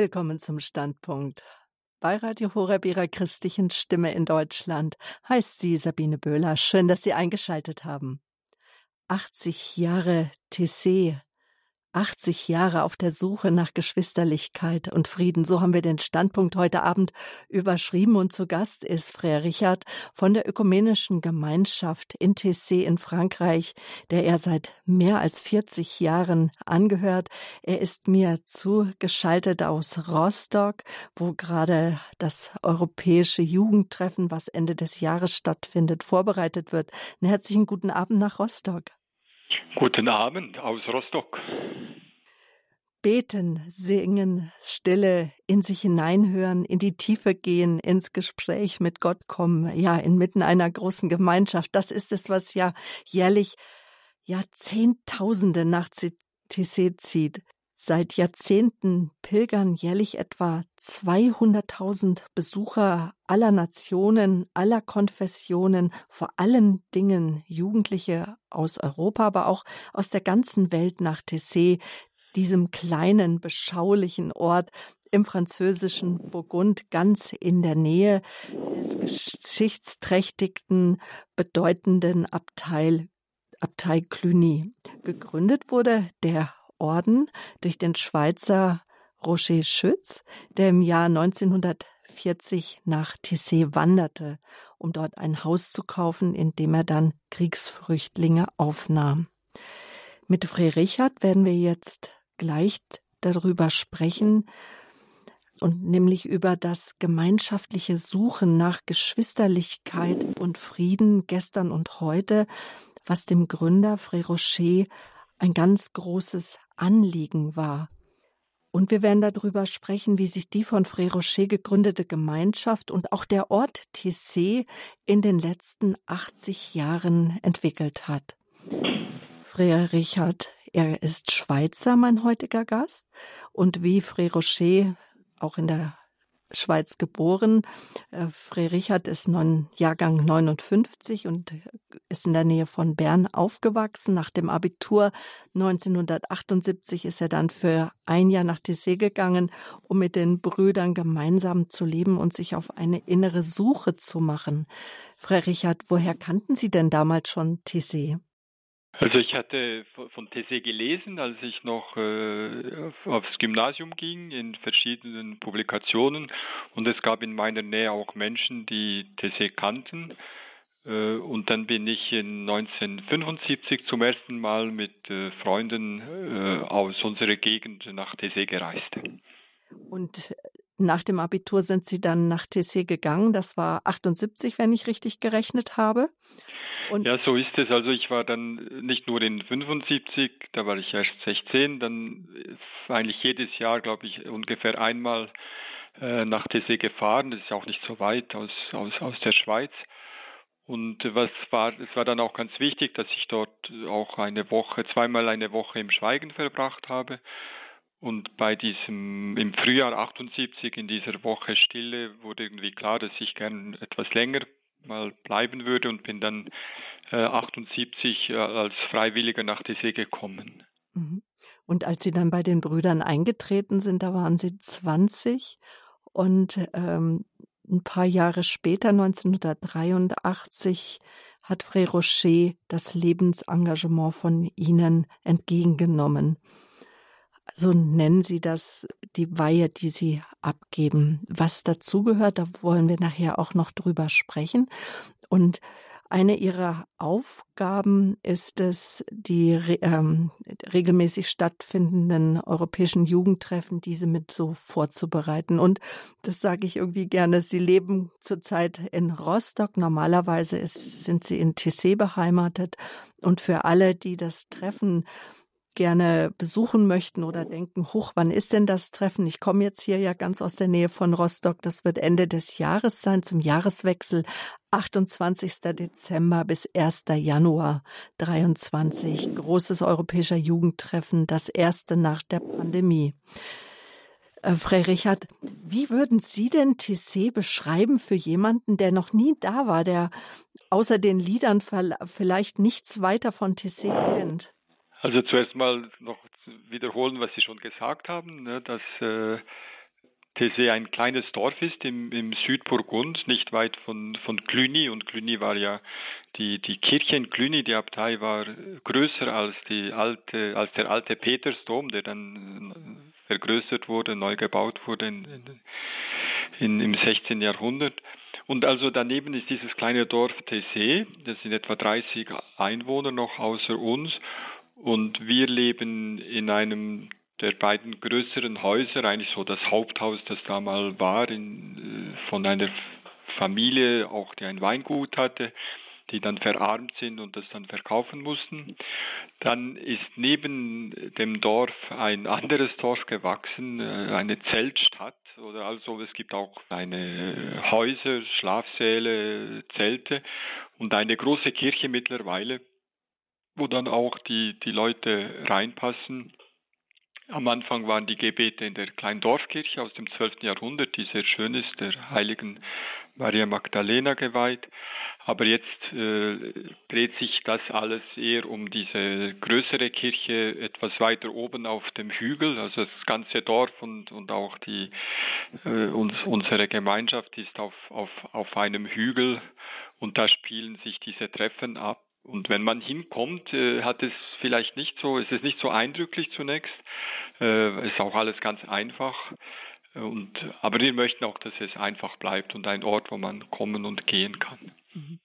Willkommen zum Standpunkt. Bei Radio Horeb Ihrer christlichen Stimme in Deutschland heißt sie Sabine Böhler. Schön, dass Sie eingeschaltet haben. 80 Jahre TC 80 Jahre auf der Suche nach Geschwisterlichkeit und Frieden. So haben wir den Standpunkt heute Abend überschrieben und zu Gast ist Frère Richard von der Ökumenischen Gemeinschaft in Tessé in Frankreich, der er seit mehr als 40 Jahren angehört. Er ist mir zugeschaltet aus Rostock, wo gerade das europäische Jugendtreffen, was Ende des Jahres stattfindet, vorbereitet wird. Einen herzlichen guten Abend nach Rostock. Guten Abend aus Rostock. Beten, singen, Stille, in sich hineinhören, in die Tiefe gehen, ins Gespräch mit Gott kommen, ja, inmitten einer großen Gemeinschaft. Das ist es, was ja jährlich Jahrzehntausende nach Tessé zieht. Seit Jahrzehnten pilgern jährlich etwa 200.000 Besucher aller Nationen, aller Konfessionen, vor allen Dingen Jugendliche aus Europa, aber auch aus der ganzen Welt nach Tessé, diesem kleinen, beschaulichen Ort im französischen Burgund ganz in der Nähe des geschichtsträchtigen, bedeutenden Abteil Abtei Cluny. Gegründet wurde der Orden durch den Schweizer Roger Schütz, der im Jahr 1940 nach Tissé wanderte, um dort ein Haus zu kaufen, in dem er dann Kriegsflüchtlinge aufnahm. Mit Fré Richard werden wir jetzt gleich darüber sprechen, und nämlich über das gemeinschaftliche Suchen nach Geschwisterlichkeit und Frieden gestern und heute, was dem Gründer Fré Rocher ein ganz großes Anliegen war. Und wir werden darüber sprechen, wie sich die von Frère Rocher gegründete Gemeinschaft und auch der Ort Tessé in den letzten 80 Jahren entwickelt hat. Frère Richard, er ist Schweizer, mein heutiger Gast, und wie Frère Rocher auch in der Schweiz geboren. Äh, Fré Richard ist non, Jahrgang 59 und ist in der Nähe von Bern aufgewachsen. Nach dem Abitur 1978 ist er dann für ein Jahr nach Tessé gegangen, um mit den Brüdern gemeinsam zu leben und sich auf eine innere Suche zu machen. Fré Richard, woher kannten Sie denn damals schon Tessé? Also ich hatte von Tessé gelesen, als ich noch äh, aufs Gymnasium ging, in verschiedenen Publikationen. Und es gab in meiner Nähe auch Menschen, die Tessé kannten. Äh, und dann bin ich in 1975 zum ersten Mal mit äh, Freunden äh, aus unserer Gegend nach Tessé gereist. Und nach dem Abitur sind Sie dann nach Tessé gegangen. Das war 78, wenn ich richtig gerechnet habe. Und ja, so ist es. Also ich war dann nicht nur in 75, da war ich erst 16, dann eigentlich jedes Jahr, glaube ich, ungefähr einmal äh, nach Tessé gefahren. Das ist auch nicht so weit aus, aus, aus der Schweiz. Und was war, es war dann auch ganz wichtig, dass ich dort auch eine Woche, zweimal eine Woche im Schweigen verbracht habe. Und bei diesem, im Frühjahr 78, in dieser Woche Stille, wurde irgendwie klar, dass ich gern etwas länger mal bleiben würde und bin dann äh, 78 äh, als Freiwilliger nach Tessé gekommen. Mhm. Und als Sie dann bei den Brüdern eingetreten sind, da waren Sie 20 und ähm, ein paar Jahre später, 1983, hat Frère Rocher das Lebensengagement von Ihnen entgegengenommen so nennen Sie das, die Weihe, die Sie abgeben. Was dazugehört, da wollen wir nachher auch noch drüber sprechen. Und eine ihrer Aufgaben ist es, die ähm, regelmäßig stattfindenden europäischen Jugendtreffen, diese mit so vorzubereiten. Und das sage ich irgendwie gerne. Sie leben zurzeit in Rostock. Normalerweise ist, sind sie in Tessé beheimatet. Und für alle, die das Treffen gerne besuchen möchten oder denken, hoch, wann ist denn das Treffen? Ich komme jetzt hier ja ganz aus der Nähe von Rostock. Das wird Ende des Jahres sein, zum Jahreswechsel 28. Dezember bis 1. Januar 23. Großes europäischer Jugendtreffen, das erste nach der Pandemie. Äh, Richard, wie würden Sie denn Tissé beschreiben für jemanden, der noch nie da war, der außer den Liedern vielleicht nichts weiter von Tissé kennt? Also zuerst mal noch wiederholen, was Sie schon gesagt haben, ne, dass äh, Tessé ein kleines Dorf ist im, im Südburgund, nicht weit von, von Cluny. Und Cluny war ja die, die Kirche in Cluny, die Abtei war größer als die alte, als der alte Petersdom, der dann vergrößert wurde, neu gebaut wurde in, in, im 16. Jahrhundert. Und also daneben ist dieses kleine Dorf Tessé, das sind etwa 30 Einwohner noch außer uns. Und wir leben in einem der beiden größeren Häuser, eigentlich so das Haupthaus, das da mal war, in, äh, von einer Familie, auch die ein Weingut hatte, die dann verarmt sind und das dann verkaufen mussten. Dann ist neben dem Dorf ein anderes Dorf gewachsen, äh, eine Zeltstadt oder also es gibt auch eine Häuser, Schlafsäle, Zelte und eine große Kirche mittlerweile, wo dann auch die, die Leute reinpassen am Anfang waren die Gebete in der kleinen Dorfkirche aus dem 12. Jahrhundert, die sehr schön ist, der heiligen Maria Magdalena geweiht. Aber jetzt äh, dreht sich das alles eher um diese größere Kirche etwas weiter oben auf dem Hügel. Also das ganze Dorf und, und auch die, äh, uns, unsere Gemeinschaft ist auf, auf, auf einem Hügel und da spielen sich diese Treffen ab. Und wenn man hinkommt, äh, hat es vielleicht nicht so, ist es nicht so eindrücklich zunächst. Äh, ist auch alles ganz einfach. Und, aber wir möchten auch, dass es einfach bleibt und ein Ort, wo man kommen und gehen kann. Mhm.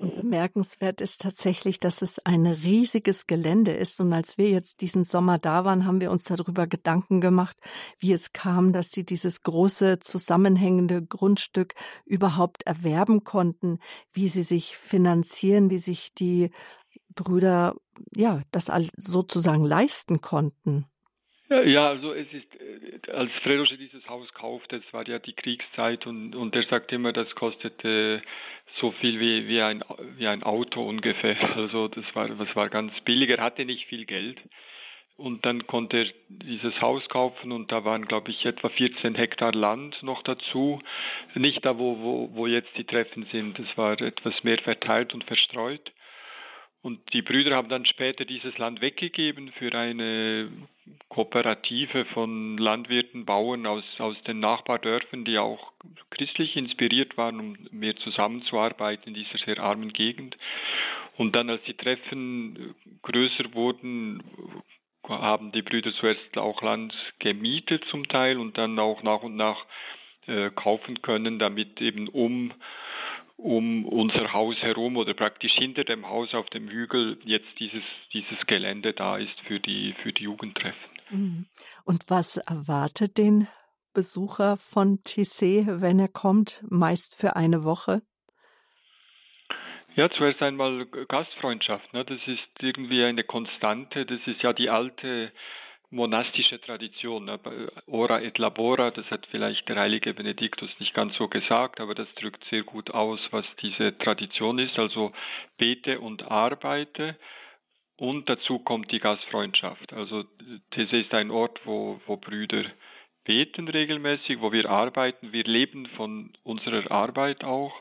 Bemerkenswert ist tatsächlich, dass es ein riesiges Gelände ist. Und als wir jetzt diesen Sommer da waren, haben wir uns darüber Gedanken gemacht, wie es kam, dass sie dieses große zusammenhängende Grundstück überhaupt erwerben konnten, wie sie sich finanzieren, wie sich die Brüder, ja, das sozusagen leisten konnten. Ja, also es ist, äh, als Fredoche dieses Haus kaufte, es war ja die Kriegszeit und, und er sagt immer, das kostete so viel wie, wie, ein, wie ein Auto ungefähr. Also das war, das war ganz billig. Er hatte nicht viel Geld. Und dann konnte er dieses Haus kaufen und da waren, glaube ich, etwa 14 Hektar Land noch dazu. Nicht da, wo, wo, wo jetzt die Treffen sind. Es war etwas mehr verteilt und verstreut. Und die Brüder haben dann später dieses Land weggegeben für eine Kooperative von Landwirten, Bauern aus, aus den Nachbardörfern, die auch christlich inspiriert waren, um mehr zusammenzuarbeiten in dieser sehr armen Gegend. Und dann, als die Treffen größer wurden, haben die Brüder zuerst auch Land gemietet zum Teil und dann auch nach und nach äh, kaufen können, damit eben um um unser Haus herum oder praktisch hinter dem Haus auf dem Hügel jetzt dieses, dieses Gelände da ist für die, für die Jugendtreffen. Mhm. Und was erwartet den Besucher von Tissé, wenn er kommt, meist für eine Woche? Ja, zuerst einmal Gastfreundschaft. Ne? Das ist irgendwie eine Konstante. Das ist ja die alte monastische Tradition. Ne? Ora et labora, das hat vielleicht der heilige Benediktus nicht ganz so gesagt, aber das drückt sehr gut aus, was diese Tradition ist. Also bete und arbeite. Und dazu kommt die Gastfreundschaft. Also These ist ein Ort, wo, wo Brüder beten regelmäßig, wo wir arbeiten. Wir leben von unserer Arbeit auch,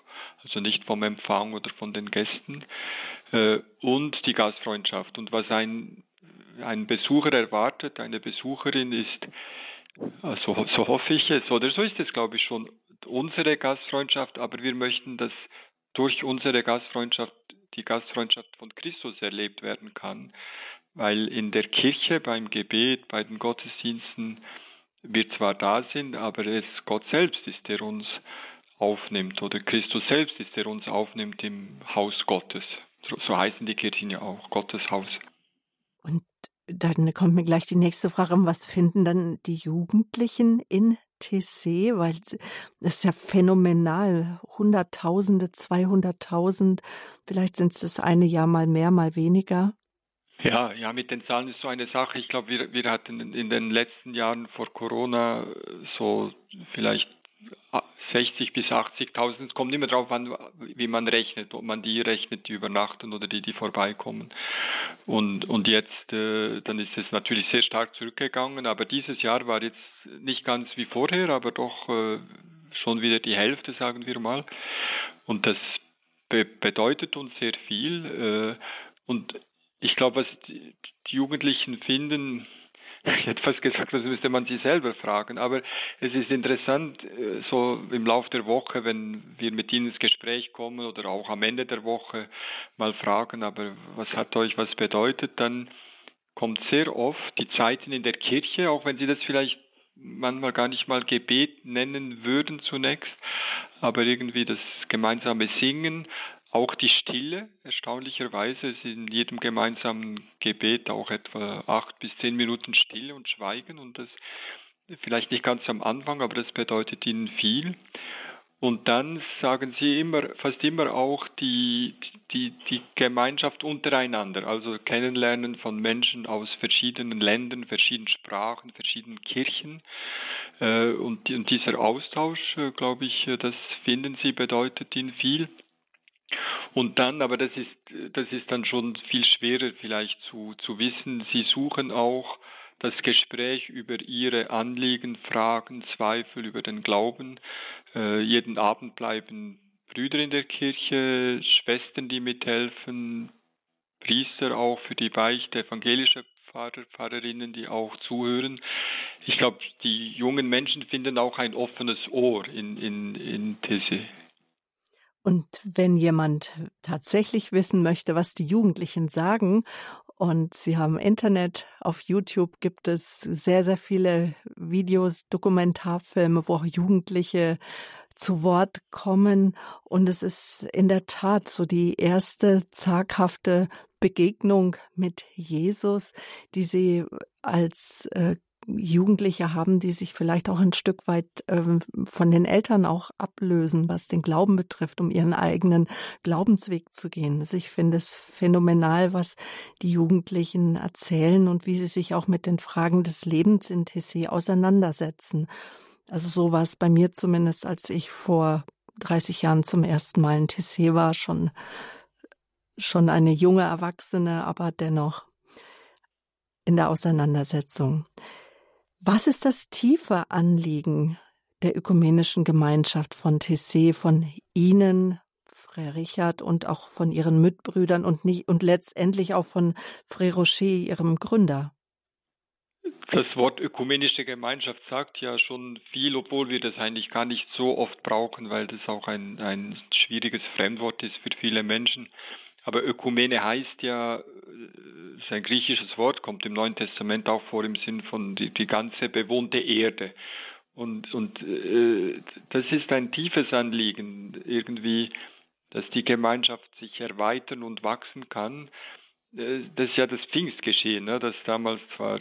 also nicht vom Empfang oder von den Gästen. Äh, und die Gastfreundschaft. Und was ein ein Besucher erwartet, eine Besucherin ist, also so hoffe ich es, oder so ist es, glaube ich, schon unsere Gastfreundschaft, aber wir möchten, dass durch unsere Gastfreundschaft die Gastfreundschaft von Christus erlebt werden kann, weil in der Kirche beim Gebet, bei den Gottesdiensten wir zwar da sind, aber es Gott selbst ist, der uns aufnimmt oder Christus selbst ist, der uns aufnimmt im Haus Gottes. So, so heißen die Kirchen ja auch, Gottes Haus. Dann kommt mir gleich die nächste Frage, was finden dann die Jugendlichen in TC? Weil es ist ja phänomenal. Hunderttausende, zweihunderttausend, vielleicht sind es das eine Jahr mal mehr, mal weniger. Ja, ja, mit den Zahlen ist so eine Sache. Ich glaube, wir, wir hatten in den letzten Jahren vor Corona so vielleicht 60 bis 80.000. Es kommt immer darauf an, wie man rechnet, ob man die rechnet, die übernachten oder die, die vorbeikommen. Und, und jetzt, äh, dann ist es natürlich sehr stark zurückgegangen, aber dieses Jahr war jetzt nicht ganz wie vorher, aber doch äh, schon wieder die Hälfte, sagen wir mal. Und das be bedeutet uns sehr viel. Äh, und ich glaube, was die Jugendlichen finden, ich hätte fast gesagt, das müsste man sie selber fragen. Aber es ist interessant, äh, so im Laufe der Woche, wenn wir mit ihnen ins Gespräch kommen oder auch am Ende der Woche mal fragen, aber was hat euch was bedeutet, dann kommt sehr oft die Zeiten in der Kirche, auch wenn sie das vielleicht manchmal gar nicht mal Gebet nennen würden zunächst, aber irgendwie das gemeinsame Singen, auch die Stille, erstaunlicherweise, ist in jedem gemeinsamen Gebet auch etwa acht bis zehn Minuten Stille und Schweigen und das vielleicht nicht ganz am Anfang, aber das bedeutet ihnen viel. Und dann sagen sie immer, fast immer auch die, die, die Gemeinschaft untereinander, also Kennenlernen von Menschen aus verschiedenen Ländern, verschiedenen Sprachen, verschiedenen Kirchen. Äh, und, und dieser Austausch, äh, glaube ich, äh, das finden sie bedeutet ihnen viel. Und dann, aber das ist, das ist dann schon viel schwerer vielleicht zu, zu wissen. Sie suchen auch das Gespräch über ihre Anliegen, Fragen, Zweifel über den Glauben. Äh, jeden Abend bleiben Brüder in der Kirche, Schwestern, die mithelfen, Priester auch für die Beichte, evangelische Pfarrer, Pfarrerinnen, die auch zuhören. Ich glaube, die jungen Menschen finden auch ein offenes Ohr in, in, in Tese. Und wenn jemand tatsächlich wissen möchte, was die Jugendlichen sagen, und Sie haben Internet, auf YouTube gibt es sehr, sehr viele Videos, Dokumentarfilme, wo auch Jugendliche zu Wort kommen. Und es ist in der Tat so die erste zaghafte Begegnung mit Jesus, die sie als äh, Jugendliche haben, die sich vielleicht auch ein Stück weit ähm, von den Eltern auch ablösen, was den Glauben betrifft, um ihren eigenen Glaubensweg zu gehen. Also ich finde es phänomenal, was die Jugendlichen erzählen und wie sie sich auch mit den Fragen des Lebens in Tessé auseinandersetzen. Also so war es bei mir zumindest, als ich vor 30 Jahren zum ersten Mal in Tessé war, schon, schon eine junge Erwachsene, aber dennoch in der Auseinandersetzung. Was ist das tiefe Anliegen der ökumenischen Gemeinschaft von Tessé, von Ihnen, Frère Richard, und auch von Ihren Mitbrüdern und, nicht, und letztendlich auch von Frère Rocher, Ihrem Gründer? Das Wort ökumenische Gemeinschaft sagt ja schon viel, obwohl wir das eigentlich gar nicht so oft brauchen, weil das auch ein, ein schwieriges Fremdwort ist für viele Menschen. Aber Ökumene heißt ja, äh, ist ein griechisches Wort, kommt im Neuen Testament auch vor im Sinn von die, die ganze bewohnte Erde. Und, und äh, das ist ein tiefes Anliegen, irgendwie, dass die Gemeinschaft sich erweitern und wachsen kann. Äh, das ist ja das Pfingstgeschehen, ne, das damals zwar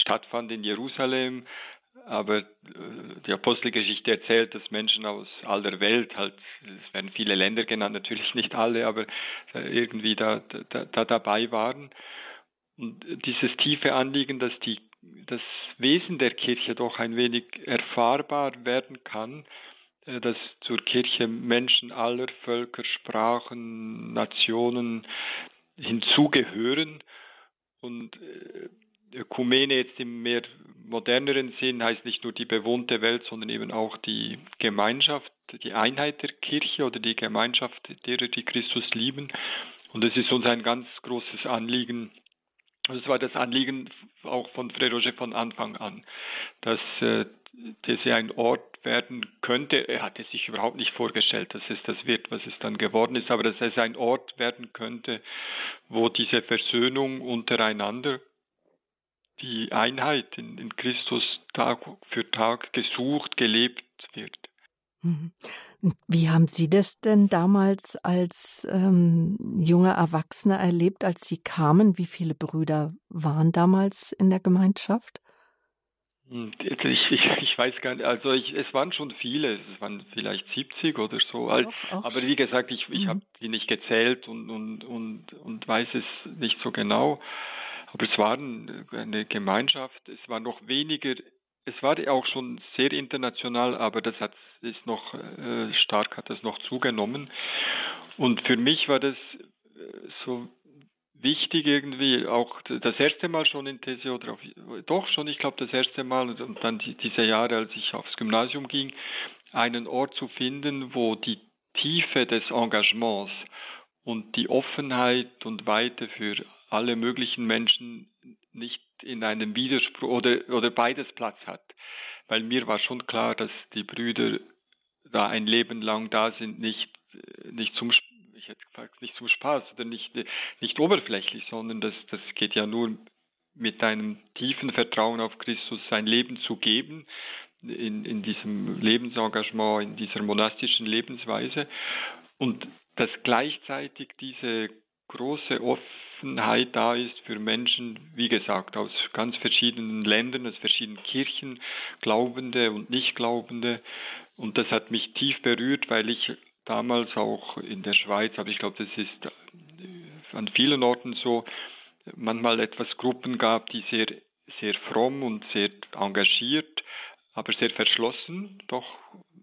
stattfand in Jerusalem, aber äh, die Apostelgeschichte erzählt, dass Menschen aus aller Welt, halt, es werden viele Länder genannt, natürlich nicht alle, aber äh, irgendwie da, da, da dabei waren. Und dieses tiefe Anliegen, dass die, das Wesen der Kirche doch ein wenig erfahrbar werden kann, äh, dass zur Kirche Menschen aller Völker, Sprachen, Nationen hinzugehören und Ökumene jetzt im mehr moderneren Sinn heißt nicht nur die bewohnte Welt, sondern eben auch die Gemeinschaft, die Einheit der Kirche oder die Gemeinschaft derer, die Christus lieben. Und es ist uns ein ganz großes Anliegen, das war das Anliegen auch von Frère Roger von Anfang an, dass äh, das ein Ort werden könnte. Er hatte sich überhaupt nicht vorgestellt, dass es das wird, was es dann geworden ist, aber dass es ein Ort werden könnte, wo diese Versöhnung untereinander die Einheit in, in Christus Tag für Tag gesucht, gelebt wird. Mhm. Wie haben Sie das denn damals als ähm, junger Erwachsener erlebt, als Sie kamen? Wie viele Brüder waren damals in der Gemeinschaft? Hm, ich, ich, ich weiß gar nicht, also ich, es waren schon viele, es waren vielleicht 70 oder so. Doch, aber wie gesagt, ich, ich mhm. habe die nicht gezählt und, und, und, und weiß es nicht so genau. Aber es war eine Gemeinschaft, es war noch weniger, es war auch schon sehr international, aber das hat ist noch äh, stark hat das noch zugenommen. Und für mich war das äh, so wichtig irgendwie auch das erste Mal schon in auf, doch schon, ich glaube das erste Mal und dann die, diese Jahre, als ich aufs Gymnasium ging, einen Ort zu finden, wo die Tiefe des Engagements und die Offenheit und Weite für alle möglichen Menschen nicht in einem Widerspruch oder, oder beides Platz hat. Weil mir war schon klar, dass die Brüder da ein Leben lang da sind, nicht, nicht zum ich hätte gesagt, nicht zum Spaß oder nicht, nicht oberflächlich, sondern das, das geht ja nur mit einem tiefen Vertrauen auf Christus sein Leben zu geben, in, in diesem Lebensengagement, in dieser monastischen Lebensweise. Und dass gleichzeitig diese große Offenheit da ist für Menschen, wie gesagt, aus ganz verschiedenen Ländern, aus verschiedenen Kirchen, Glaubende und Nichtglaubende. Und das hat mich tief berührt, weil ich damals auch in der Schweiz, aber ich glaube, das ist äh, an vielen Orten so, manchmal etwas Gruppen gab, die sehr, sehr fromm und sehr engagiert, aber sehr verschlossen doch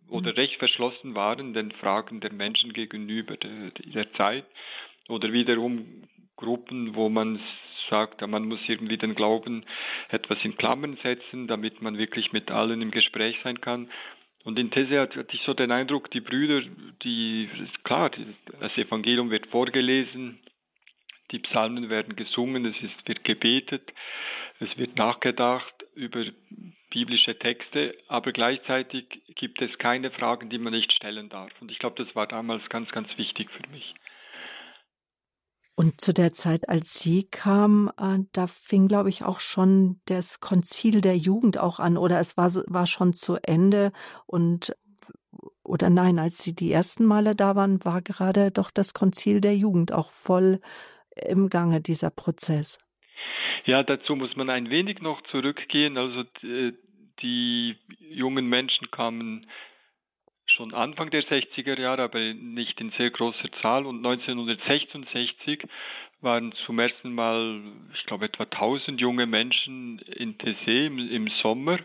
oder mhm. recht verschlossen waren den Fragen der Menschen gegenüber der, der Zeit oder wiederum Gruppen, wo man sagt, man muss irgendwie den Glauben etwas in Klammern setzen, damit man wirklich mit allen im Gespräch sein kann. Und in These hatte ich so den Eindruck, die Brüder, die, klar, das Evangelium wird vorgelesen, die Psalmen werden gesungen, es ist, wird gebetet, es wird nachgedacht über biblische Texte, aber gleichzeitig gibt es keine Fragen, die man nicht stellen darf. Und ich glaube, das war damals ganz, ganz wichtig für mich. Und zu der Zeit, als sie kam, äh, da fing, glaube ich, auch schon das Konzil der Jugend auch an, oder es war, war schon zu Ende und oder nein, als sie die ersten Male da waren, war gerade doch das Konzil der Jugend auch voll im Gange, dieser Prozess. Ja, dazu muss man ein wenig noch zurückgehen. Also die jungen Menschen kamen schon Anfang der 60er Jahre, aber nicht in sehr großer Zahl. Und 1966 waren zum ersten Mal, ich glaube, etwa 1000 junge Menschen in Tessé im, im Sommer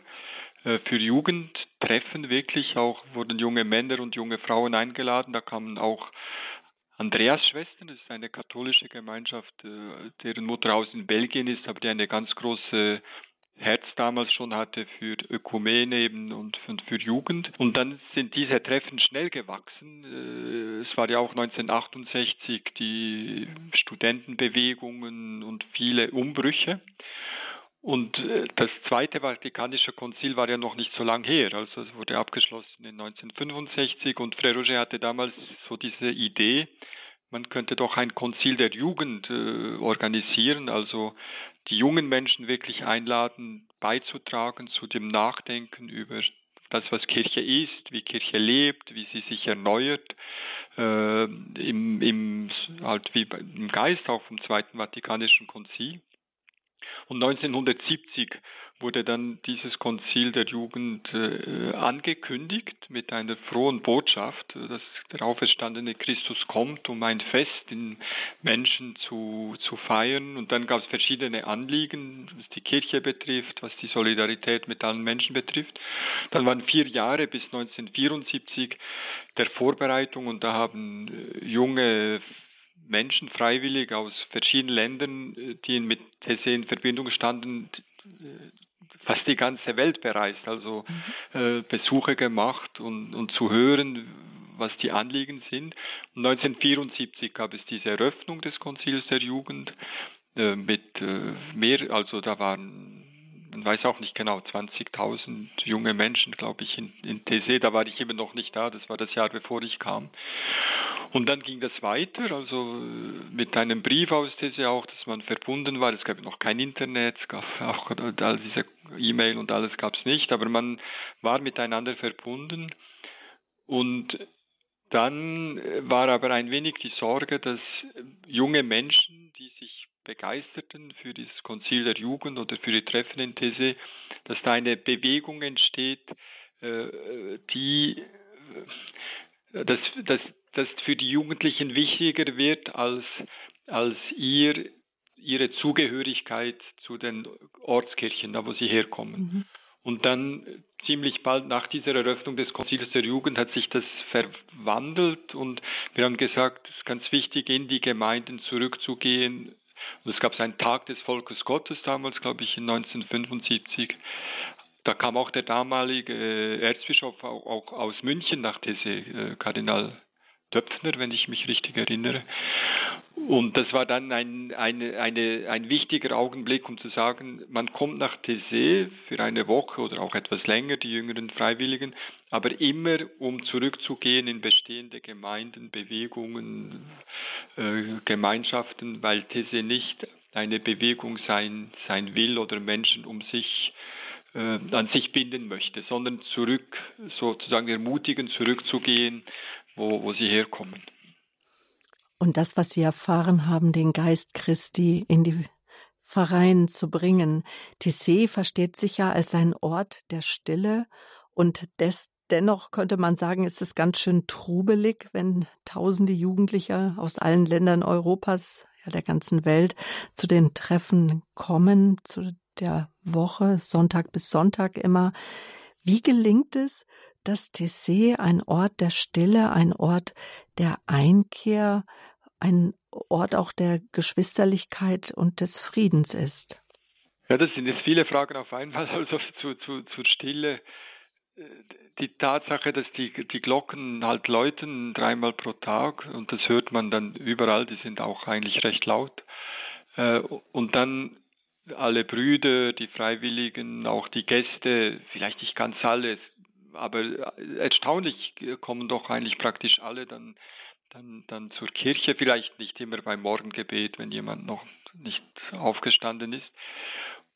äh, für Jugendtreffen wirklich. Auch wurden junge Männer und junge Frauen eingeladen. Da kamen auch Andreas-Schwestern, das ist eine katholische Gemeinschaft, äh, deren Mutterhaus in Belgien ist, aber die eine ganz große Herz damals schon hatte für Ökumene eben und, für Jugend. Und dann sind diese Treffen schnell gewachsen. Äh, es war ja auch 1968 die Studentenbewegungen und viele Umbrüche. Und äh, das Zweite Vatikanische Konzil war ja noch nicht so lang her, also es wurde abgeschlossen in 1965 und Frère Roger hatte damals so diese Idee, man könnte doch ein Konzil der Jugend äh, organisieren, also die jungen Menschen wirklich einladen, beizutragen zu dem Nachdenken über das, was Kirche ist, wie Kirche lebt, wie sie sich erneuert, äh, im, im, halt wie im Geist auch vom Zweiten Vatikanischen Konzil. Und 1970 wurde dann dieses Konzil der Jugend äh, angekündigt mit einer frohen Botschaft, dass der auferstandene Christus kommt, um ein Fest in Menschen zu, zu feiern. Und dann gab es verschiedene Anliegen, was die Kirche betrifft, was die Solidarität mit allen Menschen betrifft. Dann waren vier Jahre bis 1974 der Vorbereitung und da haben äh, junge Menschen freiwillig aus verschiedenen Ländern, äh, die mit TC in Verbindung standen, äh, fast die ganze Welt bereist, also mhm. äh, Besuche gemacht und, und zu hören, was die Anliegen sind. Und 1974 gab es diese Eröffnung des Konzils der Jugend äh, mit äh, mehr, also da waren man weiß auch nicht genau, 20.000 junge Menschen, glaube ich, in, in TC. Da war ich eben noch nicht da, das war das Jahr, bevor ich kam. Und dann ging das weiter, also äh, mit einem Brief aus diese auch, dass man verbunden war. Es gab noch kein Internet, es gab auch all diese E-Mail und alles gab es nicht, aber man war miteinander verbunden. Und dann war aber ein wenig die Sorge, dass junge Menschen, die sich begeisterten für dieses Konzil der Jugend oder für die Treffen in These, dass da eine Bewegung entsteht, äh, die dass, dass das für die Jugendlichen wichtiger wird als, als ihr, ihre Zugehörigkeit zu den Ortskirchen, da wo sie herkommen. Mhm. Und dann ziemlich bald nach dieser Eröffnung des Konzils der Jugend hat sich das verwandelt und wir haben gesagt, es ist ganz wichtig, in die Gemeinden zurückzugehen. Und es gab einen Tag des Volkes Gottes damals, glaube ich, in 1975. Da kam auch der damalige Erzbischof auch, aus München nach Tese, äh, Kardinal Töpfner, wenn ich mich richtig erinnere. Und das war dann ein, eine, eine, ein wichtiger Augenblick, um zu sagen, man kommt nach Tessé für eine Woche oder auch etwas länger, die jüngeren Freiwilligen, aber immer um zurückzugehen in bestehende Gemeinden, Bewegungen, äh, Gemeinschaften, weil Tessé nicht eine Bewegung sein, sein will oder Menschen um sich äh, an sich binden möchte, sondern zurück, sozusagen ermutigen, zurückzugehen, wo, wo sie herkommen. Und das, was Sie erfahren haben, den Geist Christi in die Pfarreien zu bringen. Tissé versteht sich ja als ein Ort der Stille und des, dennoch könnte man sagen, ist es ganz schön trubelig, wenn tausende Jugendliche aus allen Ländern Europas, ja der ganzen Welt, zu den Treffen kommen, zu der Woche, Sonntag bis Sonntag immer. Wie gelingt es, dass Tessé ein Ort der Stille, ein Ort der Einkehr, ein Ort auch der Geschwisterlichkeit und des Friedens ist? Ja, das sind jetzt viele Fragen auf einmal, also zu, zu, zur Stille. Die Tatsache, dass die, die Glocken halt läuten dreimal pro Tag und das hört man dann überall, die sind auch eigentlich recht laut. Äh, und dann alle Brüder, die Freiwilligen, auch die Gäste, vielleicht nicht ganz alle, aber erstaunlich kommen doch eigentlich praktisch alle dann, dann, dann zur Kirche, vielleicht nicht immer beim Morgengebet, wenn jemand noch nicht aufgestanden ist.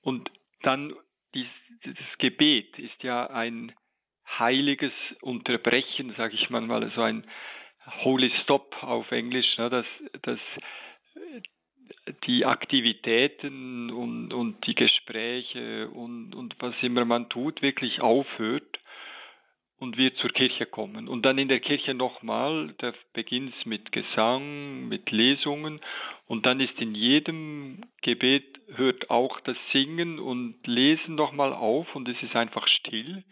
Und dann dieses Gebet ist ja ein heiliges Unterbrechen, sage ich manchmal, so ein Holy Stop auf Englisch, ne, dass, dass die Aktivitäten und, und die Gespräche und, und was immer man tut, wirklich aufhört und wir zur Kirche kommen. Und dann in der Kirche nochmal, da beginnt es mit Gesang, mit Lesungen und dann ist in jedem Gebet hört auch das Singen und Lesen nochmal auf und es ist einfach still.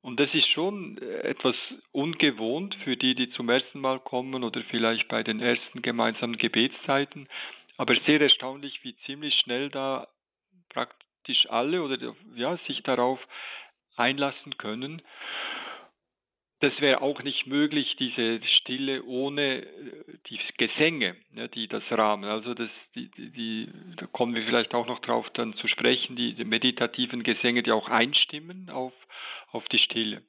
Und das ist schon etwas ungewohnt für die, die zum ersten Mal kommen oder vielleicht bei den ersten gemeinsamen Gebetszeiten, aber sehr erstaunlich, wie ziemlich schnell da praktisch alle oder ja, sich darauf einlassen können. Das wäre auch nicht möglich, diese Stille ohne äh, die Gesänge, ne, die das rahmen. Also das, die, die, da kommen wir vielleicht auch noch drauf dann zu sprechen, die, die meditativen Gesänge, die auch einstimmen auf, auf die Stille.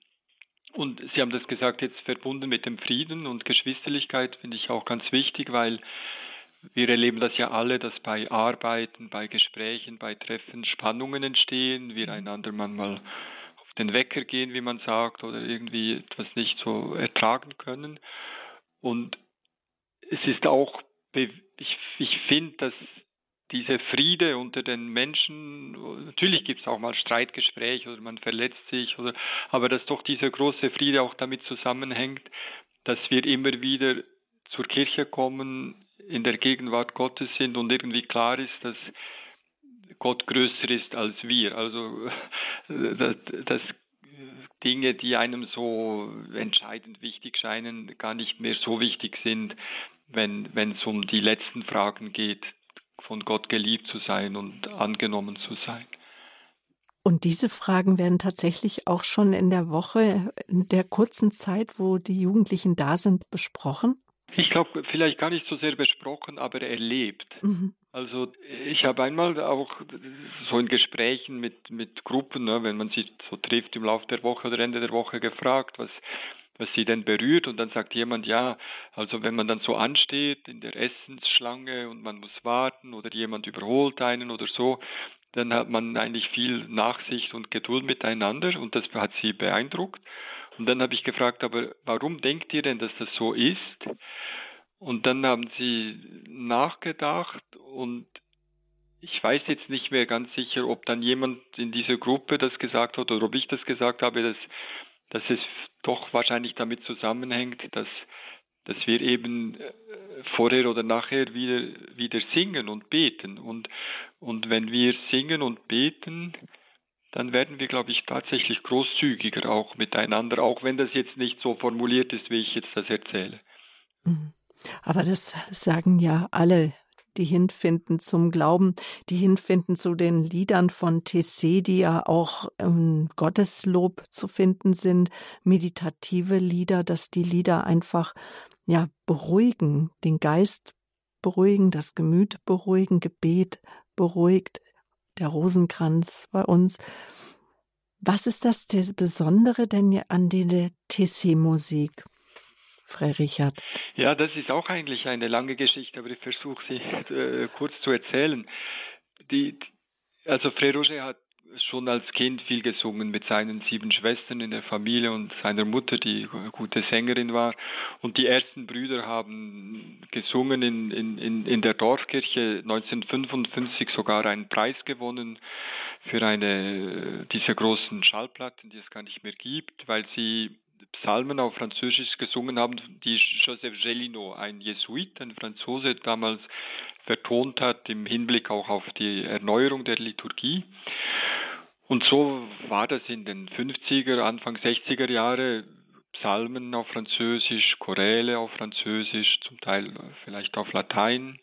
Und Sie haben das gesagt, jetzt verbunden mit dem Frieden und Geschwisterlichkeit finde ich auch ganz wichtig, weil wir erleben das ja alle, dass bei Arbeiten, bei Gesprächen, bei Treffen Spannungen entstehen, wir einander manchmal den Wecker gehen, wie man sagt, oder irgendwie etwas nicht so ertragen können. Und es ist auch, ich, ich finde, dass diese Friede unter den Menschen, natürlich gibt es auch mal Streitgespräche oder man verletzt sich, oder, aber dass doch dieser große Friede auch damit zusammenhängt, dass wir immer wieder zur Kirche kommen, in der Gegenwart Gottes sind und irgendwie klar ist, dass Gott größer ist als wir. Also dass, dass Dinge, die einem so entscheidend wichtig scheinen, gar nicht mehr so wichtig sind, wenn, wenn es um die letzten Fragen geht, von Gott geliebt zu sein und angenommen zu sein. Und diese Fragen werden tatsächlich auch schon in der Woche, in der kurzen Zeit, wo die Jugendlichen da sind, besprochen? Ich glaube, vielleicht gar nicht so sehr besprochen, aber erlebt. Mhm. Also ich habe einmal auch so in Gesprächen mit, mit Gruppen, ne, wenn man sich so trifft im Laufe der Woche oder Ende der Woche gefragt, was, was sie denn berührt und dann sagt jemand, ja, also wenn man dann so ansteht in der Essensschlange und man muss warten oder jemand überholt einen oder so, dann hat man eigentlich viel Nachsicht und Geduld miteinander und das hat sie beeindruckt. Und dann habe ich gefragt, aber warum denkt ihr denn, dass das so ist? Und dann haben sie nachgedacht und ich weiß jetzt nicht mehr ganz sicher, ob dann jemand in dieser Gruppe das gesagt hat oder ob ich das gesagt habe, dass, dass es doch wahrscheinlich damit zusammenhängt, dass, dass wir eben äh, vorher oder nachher wieder, wieder singen und beten. Und, und wenn wir singen und beten, dann werden wir, glaube ich, tatsächlich großzügiger auch miteinander, auch wenn das jetzt nicht so formuliert ist, wie ich jetzt das erzähle. Mhm. Aber das sagen ja alle, die hinfinden zum Glauben, die hinfinden zu den Liedern von Tessé, die ja auch im Gotteslob zu finden sind, meditative Lieder, dass die Lieder einfach ja, beruhigen, den Geist beruhigen, das Gemüt beruhigen, Gebet beruhigt, der Rosenkranz bei uns. Was ist das Besondere denn an der TC-Musik, Frau Richard? Ja, das ist auch eigentlich eine lange Geschichte, aber ich versuche sie äh, kurz zu erzählen. Die, also Frère Roger hat schon als Kind viel gesungen mit seinen sieben Schwestern in der Familie und seiner Mutter, die gute Sängerin war. Und die ersten Brüder haben gesungen in, in, in der Dorfkirche 1955 sogar einen Preis gewonnen für eine dieser großen Schallplatten, die es gar nicht mehr gibt, weil sie Psalmen auf Französisch gesungen haben, die Joseph Gelino, ein Jesuit, ein Franzose, damals vertont hat im Hinblick auch auf die Erneuerung der Liturgie. Und so war das in den 50er, Anfang 60er Jahre. Psalmen auf Französisch, Choräle auf Französisch, zum Teil vielleicht auf Latein.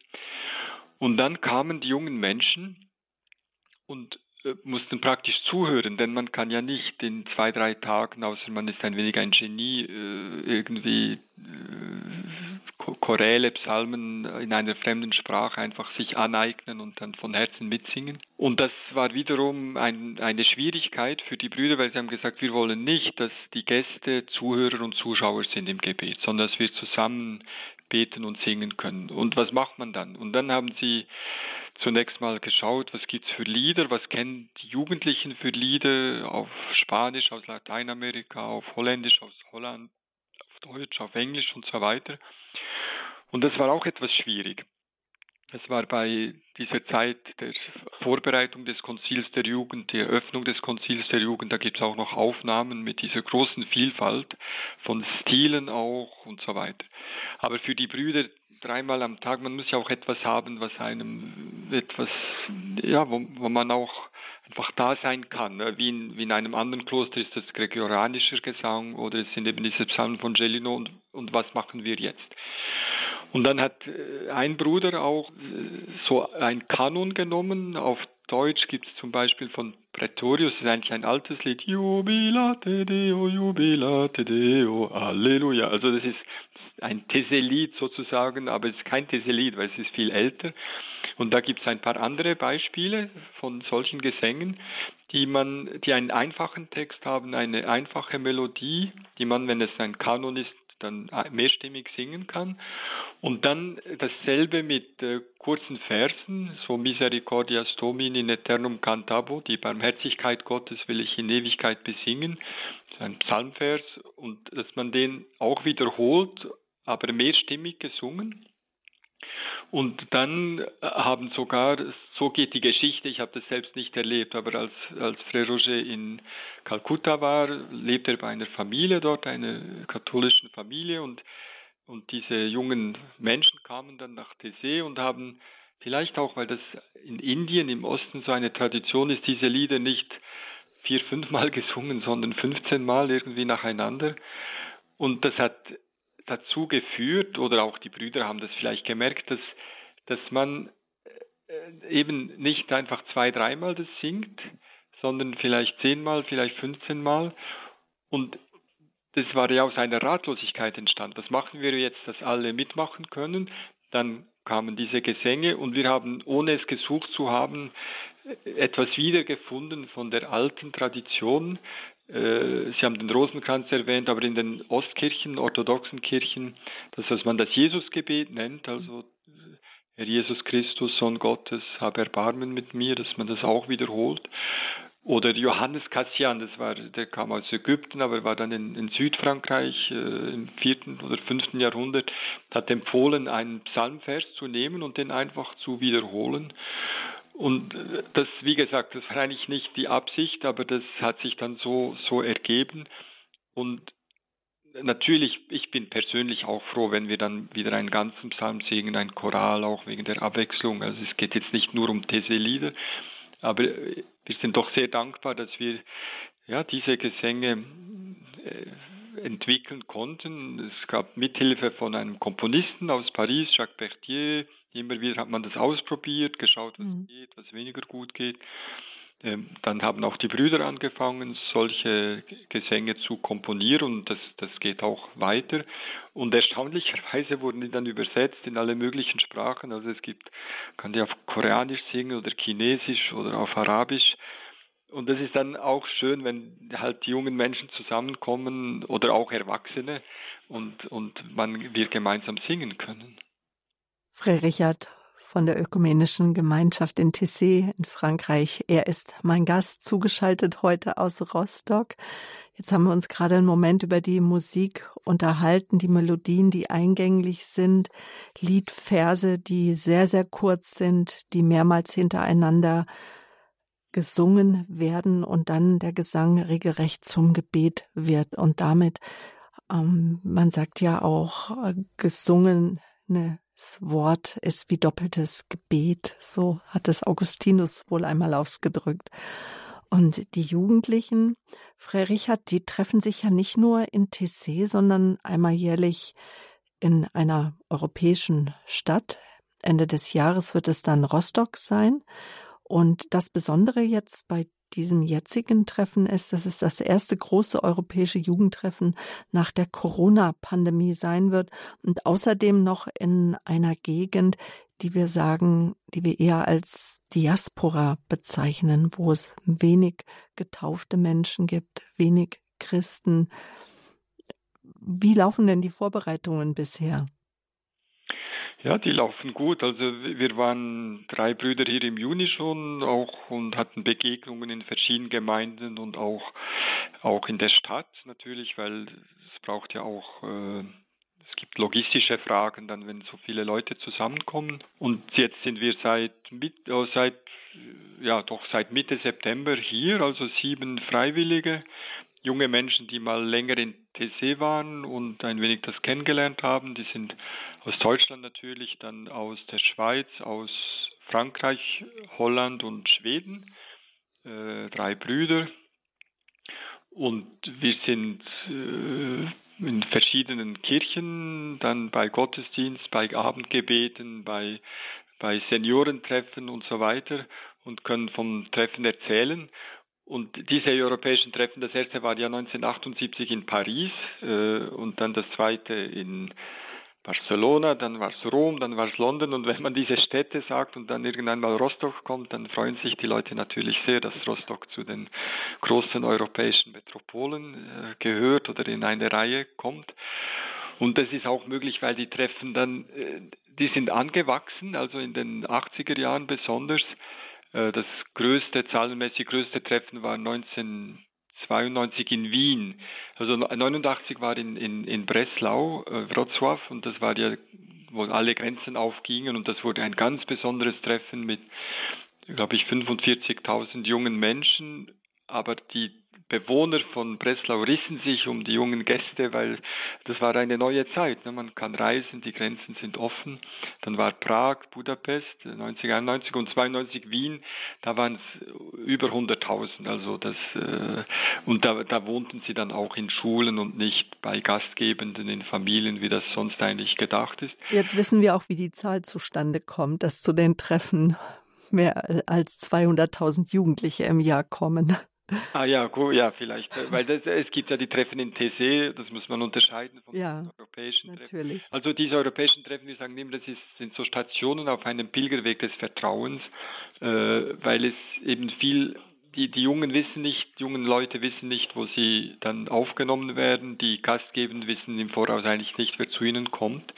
Und dann kamen die jungen Menschen und mussten praktisch zuhören, denn man kann ja nicht in zwei, drei Tagen, außer man ist ein wenig ein Genie, äh, irgendwie äh, Choräle, Psalmen in einer fremden Sprache einfach sich aneignen und dann von Herzen mitsingen. Und das war wiederum ein, eine Schwierigkeit für die Brüder, weil sie haben gesagt, wir wollen nicht, dass die Gäste Zuhörer und Zuschauer sind im Gebet, sondern dass wir zusammen beten und singen können. Und was macht man dann? Und dann haben sie zunächst mal geschaut, was gibt's für Lieder, was kennen die Jugendlichen für Lieder auf Spanisch, aus Lateinamerika, auf Holländisch, aus Holland, auf Deutsch, auf Englisch und so weiter. Und das war auch etwas schwierig. Es war bei dieser Zeit der Vorbereitung des Konzils der Jugend, die Eröffnung des Konzils der Jugend, da gibt es auch noch Aufnahmen mit dieser großen Vielfalt von Stilen auch und so weiter. Aber für die Brüder dreimal am Tag, man muss ja auch etwas haben, was einem etwas, ja, wo, wo man auch einfach da sein kann. Ne? Wie in, wie in einem anderen Kloster ist das gregorianischer Gesang oder es sind eben diese Psalmen von Gelino und, und was machen wir jetzt? Und dann hat äh, ein Bruder auch äh, so ein Kanon genommen. Auf Deutsch gibt es zum Beispiel von Pretorius, das ist eigentlich ein altes Lied, Jubilate Deo, Jubilate Deo, Halleluja. Also das ist ein Teselit sozusagen, aber es ist kein Teselit, weil es ist viel älter. Und da gibt es ein paar andere Beispiele von solchen Gesängen, die man, die einen einfachen Text haben, eine einfache Melodie, die man, wenn es ein Kanon ist, dann mehrstimmig singen kann. Und dann dasselbe mit äh, kurzen Versen, so Misericordias Domini in eternum cantabo, die Barmherzigkeit Gottes will ich in Ewigkeit besingen, das ist ein Psalmvers, und dass man den auch wiederholt, aber mehrstimmig gesungen. Und dann äh, haben sogar, so geht die Geschichte, ich habe das selbst nicht erlebt, aber als, als Frère Roger in Kalkutta war, lebte er bei einer Familie dort, einer katholischen Familie und, und diese jungen Menschen kamen dann nach Tessé und haben vielleicht auch, weil das in Indien im Osten so eine Tradition ist, diese Lieder nicht vier, fünfmal gesungen, sondern 15 Mal irgendwie nacheinander. Und das hat dazu geführt, oder auch die Brüder haben das vielleicht gemerkt, dass, dass man äh, eben nicht einfach zwei, dreimal das singt, sondern vielleicht zehnmal, vielleicht 15 Mal. Und das war ja aus einer Ratlosigkeit entstanden. Was machen wir jetzt, dass alle mitmachen können? Dann kamen diese Gesänge und wir haben, ohne es gesucht zu haben, etwas wiedergefunden von der alten Tradition, äh, Sie haben den Rosenkranz erwähnt, aber in den Ostkirchen, orthodoxen Kirchen, das, was man das Jesusgebet nennt, also Herr Jesus Christus, Sohn Gottes, habe Erbarmen mit mir, dass man das auch wiederholt. Oder Johannes Cassian, das war, der kam aus Ägypten, aber war dann in, in Südfrankreich äh, im vierten oder fünften Jahrhundert, hat empfohlen, einen Psalmvers zu nehmen und den einfach zu wiederholen. Und das, wie gesagt, das war eigentlich nicht die Absicht, aber das hat sich dann so, so ergeben. Und natürlich, ich bin persönlich auch froh, wenn wir dann wieder einen ganzen Psalm singen, ein Choral, auch wegen der Abwechslung. Also es geht jetzt nicht nur um These-Lieder, aber wir sind doch sehr dankbar, dass wir ja, diese Gesänge äh, entwickeln konnten. Es gab Mithilfe von einem Komponisten aus Paris, Jacques Berthier, Immer wieder hat man das ausprobiert, geschaut, was mhm. geht, was weniger gut geht. Ähm, dann haben auch die Brüder angefangen, solche Gesänge zu komponieren und das, das geht auch weiter. Und erstaunlicherweise wurden die dann übersetzt in alle möglichen Sprachen. Also es gibt, kann die auf Koreanisch singen oder Chinesisch oder auf Arabisch. Und das ist dann auch schön, wenn halt die jungen Menschen zusammenkommen oder auch Erwachsene und, und man, wir gemeinsam singen können. Frère Richard, von der Ökumenischen Gemeinschaft in Tissé in Frankreich. Er ist mein Gast, zugeschaltet heute aus Rostock. Jetzt haben wir uns gerade einen Moment über die Musik unterhalten, die Melodien, die eingänglich sind, Liedverse, die sehr, sehr kurz sind, die mehrmals hintereinander gesungen werden und dann der Gesang regelrecht zum Gebet wird und damit, ähm, man sagt ja auch, äh, gesungene das Wort ist wie doppeltes Gebet, so hat es Augustinus wohl einmal ausgedrückt. Und die Jugendlichen, Frère Richard, die treffen sich ja nicht nur in Tessé, sondern einmal jährlich in einer europäischen Stadt. Ende des Jahres wird es dann Rostock sein. Und das Besondere jetzt bei diesem jetzigen Treffen ist, dass es das erste große europäische Jugendtreffen nach der Corona-Pandemie sein wird und außerdem noch in einer Gegend, die wir sagen, die wir eher als Diaspora bezeichnen, wo es wenig getaufte Menschen gibt, wenig Christen. Wie laufen denn die Vorbereitungen bisher? Ja, die laufen gut. Also wir waren drei Brüder hier im Juni schon auch und hatten Begegnungen in verschiedenen Gemeinden und auch auch in der Stadt natürlich, weil es braucht ja auch äh, es gibt logistische Fragen dann, wenn so viele Leute zusammenkommen. Und jetzt sind wir seit mit, äh, seit ja doch seit Mitte September hier, also sieben Freiwillige, junge Menschen, die mal länger in TC waren und ein wenig das kennengelernt haben. Die sind aus Deutschland natürlich, dann aus der Schweiz, aus Frankreich, Holland und Schweden. Äh, drei Brüder. Und wir sind äh, in verschiedenen Kirchen, dann bei Gottesdienst, bei Abendgebeten, bei, bei Seniorentreffen und so weiter und können vom Treffen erzählen. Und diese europäischen Treffen, das erste war ja 1978 in Paris äh, und dann das zweite in Barcelona, dann war es Rom, dann war es London und wenn man diese Städte sagt und dann irgendwann mal Rostock kommt, dann freuen sich die Leute natürlich sehr, dass Rostock zu den großen europäischen Metropolen äh, gehört oder in eine Reihe kommt. Und das ist auch möglich, weil die Treffen dann, äh, die sind angewachsen, also in den 80er Jahren besonders das größte, zahlenmäßig größte Treffen war 1992 in Wien. Also 89 war in, in, in Breslau, äh, Wrocław, und das war ja, wo alle Grenzen aufgingen und das wurde ein ganz besonderes Treffen mit, glaube ich, 45.000 jungen Menschen, aber die Bewohner von Breslau rissen sich um die jungen Gäste, weil das war eine neue Zeit. Ne? Man kann reisen, die Grenzen sind offen. Dann war Prag, Budapest, 1991 und 92 Wien, da waren es über 100.000. Also das äh, und da, da wohnten sie dann auch in Schulen und nicht bei Gastgebenden in Familien, wie das sonst eigentlich gedacht ist. Jetzt wissen wir auch, wie die Zahl zustande kommt, dass zu den Treffen mehr als 200.000 Jugendliche im Jahr kommen. Ah ja, gut, ja, vielleicht. Weil das, es gibt ja die Treffen in TC, das muss man unterscheiden von ja, den europäischen natürlich. Treffen. Also diese europäischen Treffen, wir sagen immer, das ist, sind so Stationen auf einem Pilgerweg des Vertrauens, äh, weil es eben viel die, die Jungen wissen nicht, die jungen Leute wissen nicht, wo sie dann aufgenommen werden. Die Gastgebenden wissen im Voraus eigentlich nicht, wer zu ihnen kommt.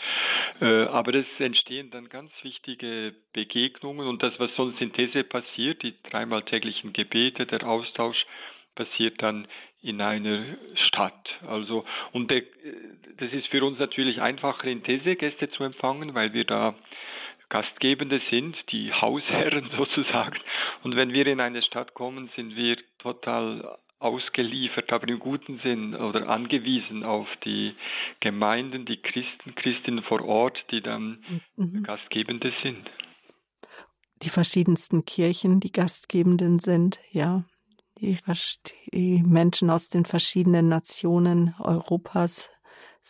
Äh, aber es entstehen dann ganz wichtige Begegnungen und das, was sonst in These passiert, die dreimal täglichen Gebete, der Austausch, passiert dann in einer Stadt. Also und der, das ist für uns natürlich einfacher in These Gäste zu empfangen, weil wir da Gastgebende sind, die Hausherren sozusagen. Und wenn wir in eine Stadt kommen, sind wir total ausgeliefert, aber im guten Sinn oder angewiesen auf die Gemeinden, die Christen, Christinnen vor Ort, die dann mhm. Gastgebende sind. Die verschiedensten Kirchen, die Gastgebenden sind, ja. Die, die Menschen aus den verschiedenen Nationen Europas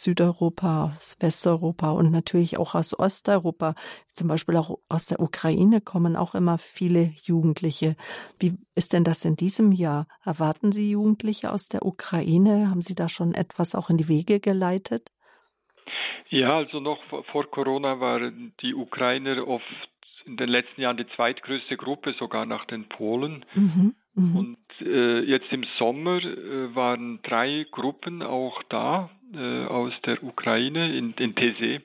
Südeuropa, aus Westeuropa und natürlich auch aus Osteuropa. Zum Beispiel auch aus der Ukraine kommen auch immer viele Jugendliche. Wie ist denn das in diesem Jahr? Erwarten Sie Jugendliche aus der Ukraine? Haben Sie da schon etwas auch in die Wege geleitet? Ja, also noch vor Corona waren die Ukrainer oft in den letzten Jahren die zweitgrößte Gruppe, sogar nach den Polen. Mhm, mh. Und äh, jetzt im Sommer äh, waren drei Gruppen auch da äh, aus der Ukraine in, in Tese.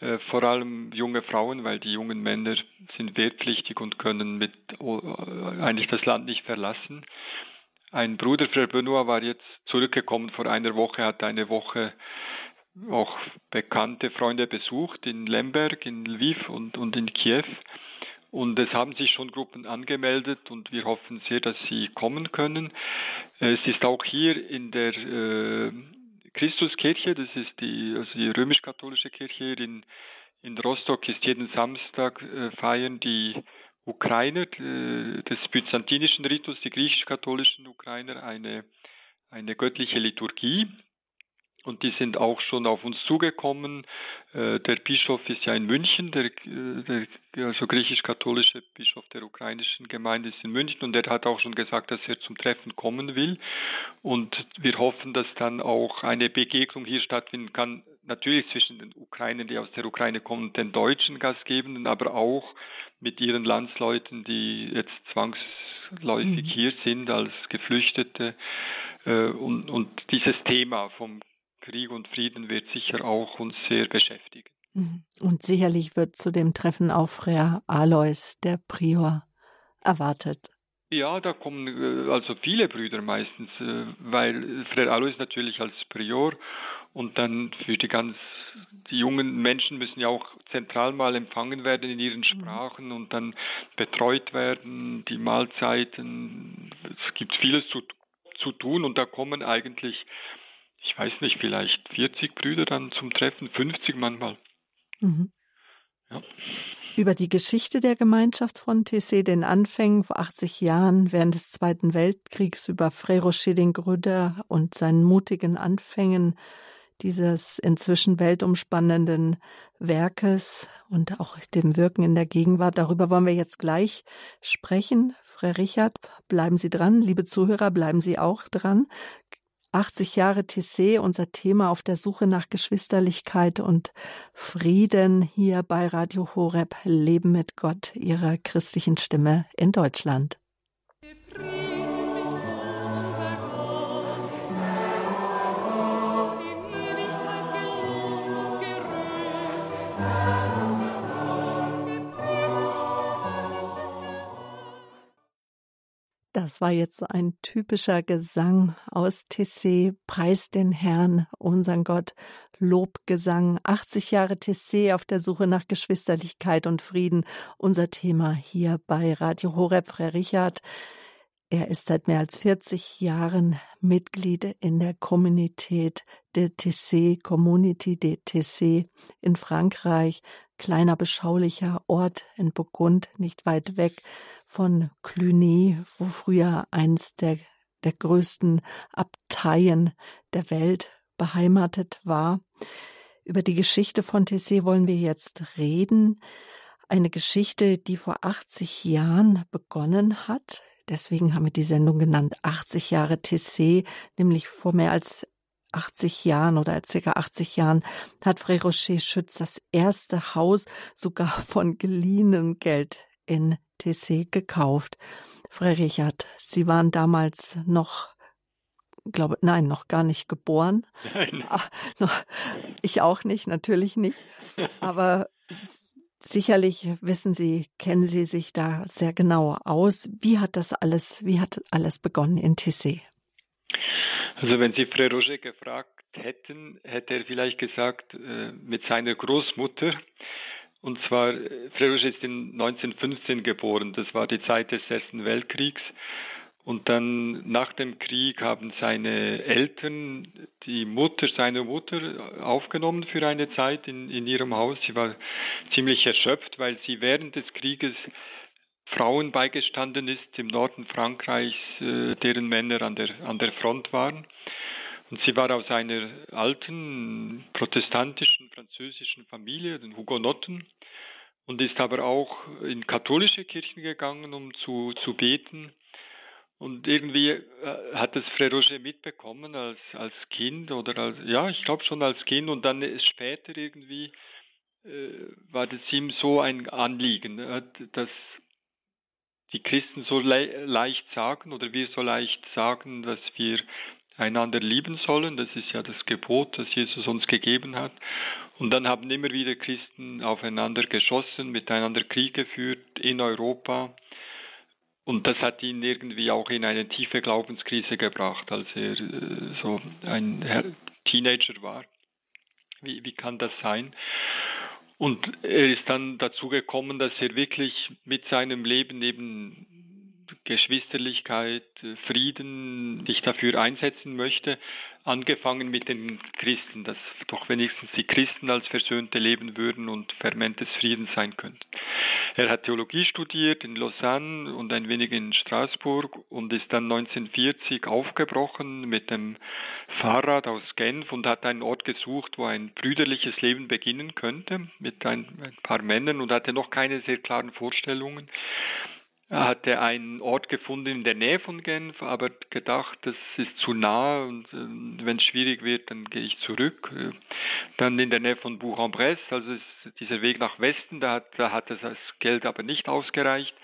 Äh, vor allem junge Frauen, weil die jungen Männer sind wehrpflichtig und können mit oh, eigentlich das Land nicht verlassen. Ein Bruder, Frère Benoit, war jetzt zurückgekommen vor einer Woche, hat eine Woche auch bekannte Freunde besucht in Lemberg, in Lviv und, und in Kiew. Und es haben sich schon Gruppen angemeldet und wir hoffen sehr, dass sie kommen können. Es ist auch hier in der äh, Christuskirche, das ist die, also die römisch-katholische Kirche in, in Rostock, ist jeden Samstag äh, feiern die Ukrainer äh, des byzantinischen Ritus, die griechisch-katholischen Ukrainer, eine, eine göttliche Liturgie und die sind auch schon auf uns zugekommen. Äh, der Bischof ist ja in München, der, äh, der also griechisch-katholische Bischof der ukrainischen Gemeinde ist in München und er hat auch schon gesagt, dass er zum Treffen kommen will. Und wir hoffen, dass dann auch eine Begegnung hier stattfinden kann, natürlich zwischen den Ukrainern, die aus der Ukraine kommen, und den deutschen Gastgebenden, aber auch mit ihren Landsleuten, die jetzt zwangsläufig mhm. hier sind als Geflüchtete. Äh, und, und dieses Thema vom Krieg und Frieden wird sicher auch uns sehr beschäftigen. Mhm. Und sicherlich wird zu dem Treffen auch Frère Alois, der Prior, erwartet. Ja, da kommen äh, also viele Brüder meistens, äh, weil Frère Alois natürlich als Prior und dann für die ganz die jungen Menschen müssen ja auch zentral mal empfangen werden in ihren mhm. Sprachen und dann betreut werden, die Mahlzeiten. Es gibt vieles zu, zu tun und da kommen eigentlich ich weiß nicht, vielleicht 40 Brüder dann zum Treffen, 50 manchmal. Mhm. Ja. Über die Geschichte der Gemeinschaft von TC, den Anfängen vor 80 Jahren während des Zweiten Weltkriegs, über den Gründer und seinen mutigen Anfängen dieses inzwischen weltumspannenden Werkes und auch dem Wirken in der Gegenwart. Darüber wollen wir jetzt gleich sprechen. Frère Richard, bleiben Sie dran. Liebe Zuhörer, bleiben Sie auch dran. 80 Jahre Tissé, unser Thema auf der Suche nach Geschwisterlichkeit und Frieden hier bei Radio Horeb Leben mit Gott, ihrer christlichen Stimme in Deutschland. Das war jetzt so ein typischer Gesang aus Tessé. Preis den Herrn, unseren Gott. Lobgesang. 80 Jahre Tessé auf der Suche nach Geschwisterlichkeit und Frieden. Unser Thema hier bei Radio Horeb, Frère Richard. Er ist seit mehr als 40 Jahren Mitglied in der Kommunität de Tessé, Community de Tessé in Frankreich. Kleiner beschaulicher Ort in Burgund, nicht weit weg von Cluny, wo früher eins der, der größten Abteien der Welt beheimatet war. Über die Geschichte von Tessé wollen wir jetzt reden. Eine Geschichte, die vor 80 Jahren begonnen hat. Deswegen haben wir die Sendung genannt 80 Jahre Tessé, nämlich vor mehr als 80 Jahren oder circa 80 Jahren hat Frère Rocher Schütz das erste Haus sogar von geliehenem Geld in Tessé gekauft. Frère Richard, Sie waren damals noch glaube, nein, noch gar nicht geboren. Nein. Ach, noch, ich auch nicht, natürlich nicht. Aber sicherlich wissen Sie, kennen Sie sich da sehr genau aus. Wie hat das alles, wie hat alles begonnen in Tissé? Also wenn Sie Frère Roger gefragt hätten, hätte er vielleicht gesagt, äh, mit seiner Großmutter, und zwar, äh, Freilich ist in 1915 geboren. Das war die Zeit des Ersten Weltkriegs. Und dann nach dem Krieg haben seine Eltern die Mutter seiner Mutter aufgenommen für eine Zeit in, in ihrem Haus. Sie war ziemlich erschöpft, weil sie während des Krieges Frauen beigestanden ist im Norden Frankreichs, äh, deren Männer an der, an der Front waren. Und sie war aus einer alten protestantischen französischen Familie, den Hugenotten, und ist aber auch in katholische Kirchen gegangen, um zu, zu beten. Und irgendwie äh, hat das Frère Roger mitbekommen als, als Kind oder als, ja, ich glaube schon als Kind und dann später irgendwie äh, war das ihm so ein Anliegen, äh, dass die Christen so le leicht sagen oder wir so leicht sagen, dass wir einander lieben sollen. Das ist ja das Gebot, das Jesus uns gegeben hat. Und dann haben immer wieder Christen aufeinander geschossen, miteinander Krieg geführt in Europa. Und das hat ihn irgendwie auch in eine tiefe Glaubenskrise gebracht, als er äh, so ein Teenager war. Wie, wie kann das sein? Und er ist dann dazu gekommen, dass er wirklich mit seinem Leben eben Geschwisterlichkeit, Frieden sich dafür einsetzen möchte, angefangen mit den Christen, dass doch wenigstens die Christen als Versöhnte leben würden und Ferment des Friedens sein könnten. Er hat Theologie studiert in Lausanne und ein wenig in Straßburg und ist dann 1940 aufgebrochen mit dem Fahrrad aus Genf und hat einen Ort gesucht, wo ein brüderliches Leben beginnen könnte mit ein, ein paar Männern und hatte noch keine sehr klaren Vorstellungen. Er hatte einen Ort gefunden in der Nähe von Genf, aber gedacht, das ist zu nah und äh, wenn es schwierig wird, dann gehe ich zurück. Dann in der Nähe von Bourg-en-Bresse, also dieser Weg nach Westen, da hat, da hat das Geld aber nicht ausgereicht.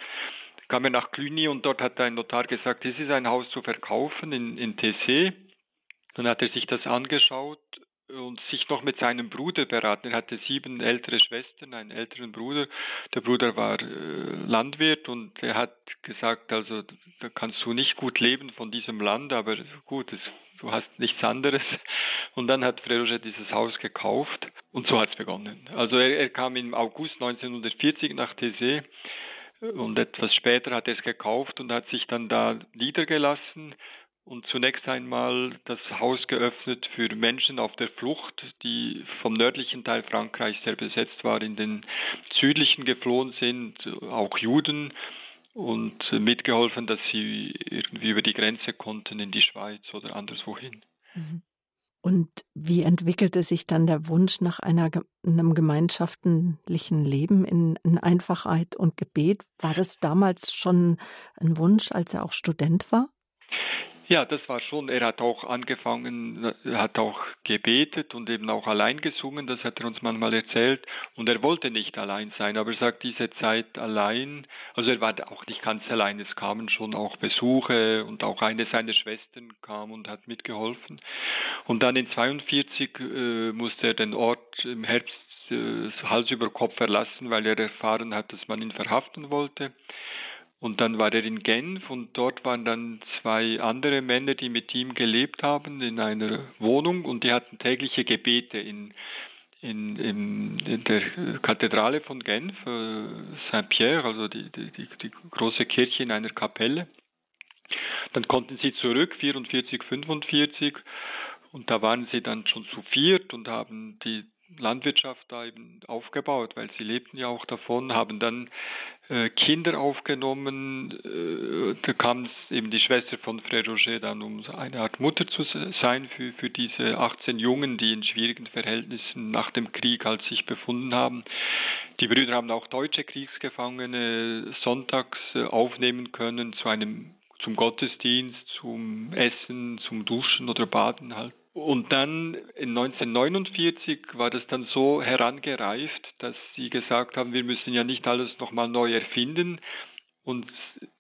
Kam er nach Cluny und dort hat ein Notar gesagt, es ist ein Haus zu verkaufen in, in TC. Dann hat er sich das angeschaut und sich noch mit seinem Bruder beraten. Er hatte sieben ältere Schwestern, einen älteren Bruder. Der Bruder war äh, Landwirt und er hat gesagt, also da kannst du nicht gut leben von diesem Land, aber gut, es, du hast nichts anderes. Und dann hat Frère dieses Haus gekauft und so hat es begonnen. Also er, er, kam im August 1940 nach Thésée und etwas später hat er es gekauft und hat sich dann da niedergelassen und zunächst einmal das Haus geöffnet für Menschen auf der Flucht, die vom nördlichen Teil Frankreichs, der besetzt war, in den südlichen geflohen sind, auch Juden und mitgeholfen, dass sie irgendwie über die Grenze konnten in die Schweiz oder anderswohin. Mhm. Und wie entwickelte sich dann der Wunsch nach einer, einem gemeinschaftlichen Leben in, in, Einfachheit und Gebet? War das damals schon ein Wunsch, als er auch Student war? Ja, das war schon. Er hat auch angefangen, er hat auch gebetet und eben auch allein gesungen, das hat er uns manchmal erzählt. Und er wollte nicht allein sein, aber er sagt, diese Zeit allein, also er war auch nicht ganz allein, es kamen schon auch Besuche und auch eine seiner Schwestern kam und hat mitgeholfen. Und dann in 42 äh, musste er den Ort im Herbst äh, Hals über Kopf verlassen, weil er erfahren hat, dass man ihn verhaften wollte. Und dann war er in Genf und dort waren dann zwei andere Männer, die mit ihm gelebt haben in einer Wohnung und die hatten tägliche Gebete in, in, in, in der Kathedrale von Genf, äh, Saint-Pierre, also die, die, die, die große Kirche in einer Kapelle. Dann konnten sie zurück, 44, 45, und da waren sie dann schon zu viert und haben die Landwirtschaft da eben aufgebaut, weil sie lebten ja auch davon, haben dann äh, Kinder aufgenommen. Äh, da kam eben die Schwester von Frère Roger dann, um eine Art Mutter zu sein für, für diese 18 Jungen, die in schwierigen Verhältnissen nach dem Krieg halt sich befunden haben. Die Brüder haben auch deutsche Kriegsgefangene sonntags äh, aufnehmen können zu einem zum Gottesdienst, zum Essen, zum Duschen oder Baden halt. Und dann in 1949 war das dann so herangereift, dass sie gesagt haben, wir müssen ja nicht alles nochmal neu erfinden. Und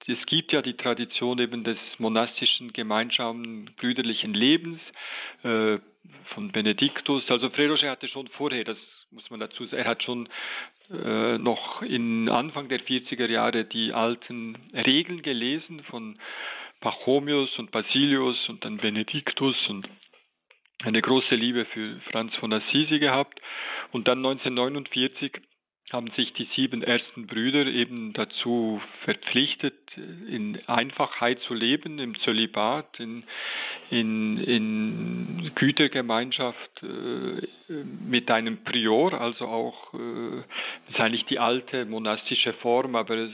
es gibt ja die Tradition eben des monastischen, gemeinsamen, brüderlichen Lebens äh, von Benediktus. Also Frère hatte schon vorher, das muss man dazu sagen, er hat schon äh, noch in Anfang der 40er Jahre die alten Regeln gelesen von Pachomius und Basilius und dann Benediktus und eine große Liebe für Franz von Assisi gehabt. Und dann 1949 haben sich die sieben ersten Brüder eben dazu verpflichtet, in Einfachheit zu leben, im Zölibat, in, in, in Gütergemeinschaft äh, mit einem Prior, also auch, äh, das ist eigentlich die alte monastische Form, aber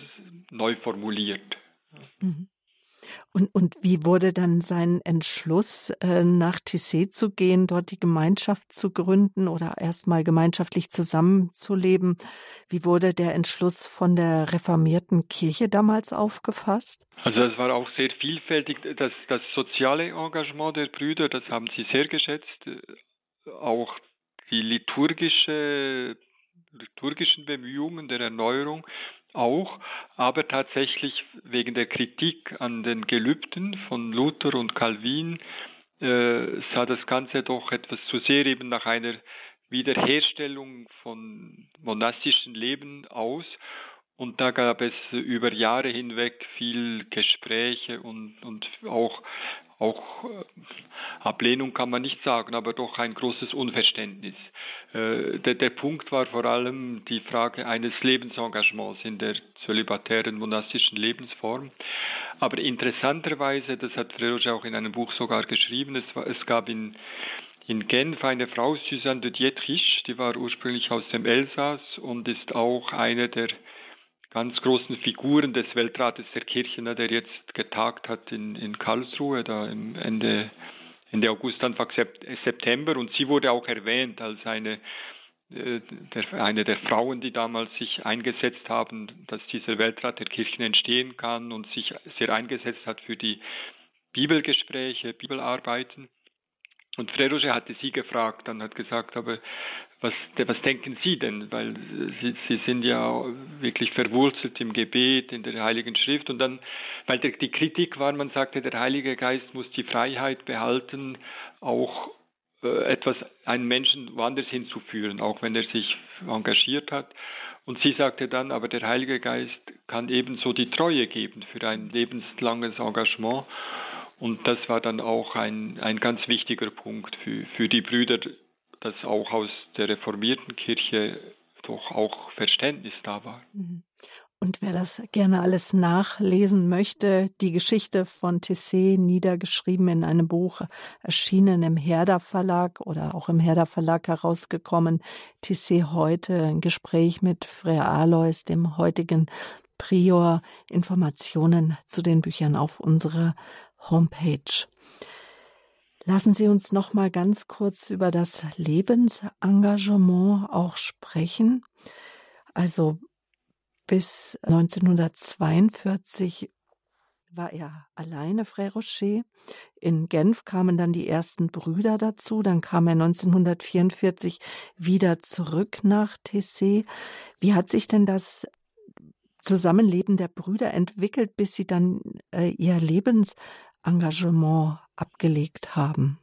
neu formuliert. Mhm. Und, und wie wurde dann sein Entschluss, äh, nach Tissé zu gehen, dort die Gemeinschaft zu gründen oder erstmal gemeinschaftlich zusammenzuleben? Wie wurde der Entschluss von der reformierten Kirche damals aufgefasst? Also es war auch sehr vielfältig. Das, das soziale Engagement der Brüder, das haben sie sehr geschätzt. Auch die liturgische, liturgischen Bemühungen der Erneuerung auch, aber tatsächlich wegen der Kritik an den Gelübden von Luther und Calvin äh, sah das Ganze doch etwas zu sehr eben nach einer Wiederherstellung von monastischen Leben aus. Und da gab es über Jahre hinweg viel Gespräche und, und auch auch äh, Ablehnung kann man nicht sagen, aber doch ein großes Unverständnis. Äh, der, der Punkt war vor allem die Frage eines Lebensengagements in der zölibatären monastischen Lebensform. Aber interessanterweise, das hat Freroge auch in einem Buch sogar geschrieben, es, war, es gab in, in Genf eine Frau, Suzanne de Dietrich, die war ursprünglich aus dem Elsass und ist auch eine der ganz großen Figuren des Weltrates der Kirchen, ne, der jetzt getagt hat in, in Karlsruhe, da im Ende, Ende August, Anfang September. Und sie wurde auch erwähnt als eine, äh, der, eine der Frauen, die damals sich eingesetzt haben, dass dieser Weltrat der Kirchen entstehen kann und sich sehr eingesetzt hat für die Bibelgespräche, Bibelarbeiten. Und Freroge hatte sie gefragt, dann hat gesagt, aber was, was denken Sie denn? Weil Sie, Sie sind ja wirklich verwurzelt im Gebet, in der Heiligen Schrift. Und dann, weil der, die Kritik war, man sagte, der Heilige Geist muss die Freiheit behalten, auch äh, etwas, einen Menschen woanders hinzuführen, auch wenn er sich engagiert hat. Und sie sagte dann, aber der Heilige Geist kann ebenso die Treue geben für ein lebenslanges Engagement. Und das war dann auch ein, ein ganz wichtiger Punkt für, für die Brüder, dass auch aus der reformierten Kirche doch auch Verständnis da war. Mhm. Und wer das gerne alles nachlesen möchte, die Geschichte von Tessé niedergeschrieben in einem Buch, erschienen im Herder Verlag oder auch im Herder Verlag herausgekommen, Tessé heute, ein Gespräch mit Frère Alois, dem heutigen Prior, Informationen zu den Büchern auf unserer Homepage. Lassen Sie uns noch mal ganz kurz über das Lebensengagement auch sprechen. Also bis 1942 war er alleine, Frère Rocher. In Genf kamen dann die ersten Brüder dazu. Dann kam er 1944 wieder zurück nach Tessé. Wie hat sich denn das Zusammenleben der Brüder entwickelt, bis sie dann äh, ihr Lebensengagement abgelegt haben?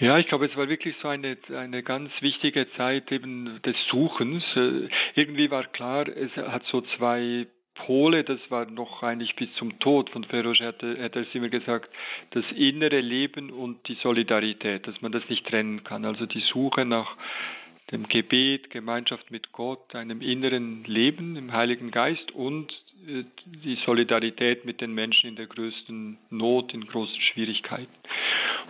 Ja, ich glaube, es war wirklich so eine, eine ganz wichtige Zeit eben des Suchens. Äh, irgendwie war klar, es hat so zwei Pole, das war noch eigentlich bis zum Tod von Ferroche, hat, hat er immer gesagt, das innere Leben und die Solidarität, dass man das nicht trennen kann. Also die Suche nach dem Gebet, Gemeinschaft mit Gott, einem inneren Leben im Heiligen Geist und äh, die Solidarität mit den Menschen in der größten Not, in großen Schwierigkeiten.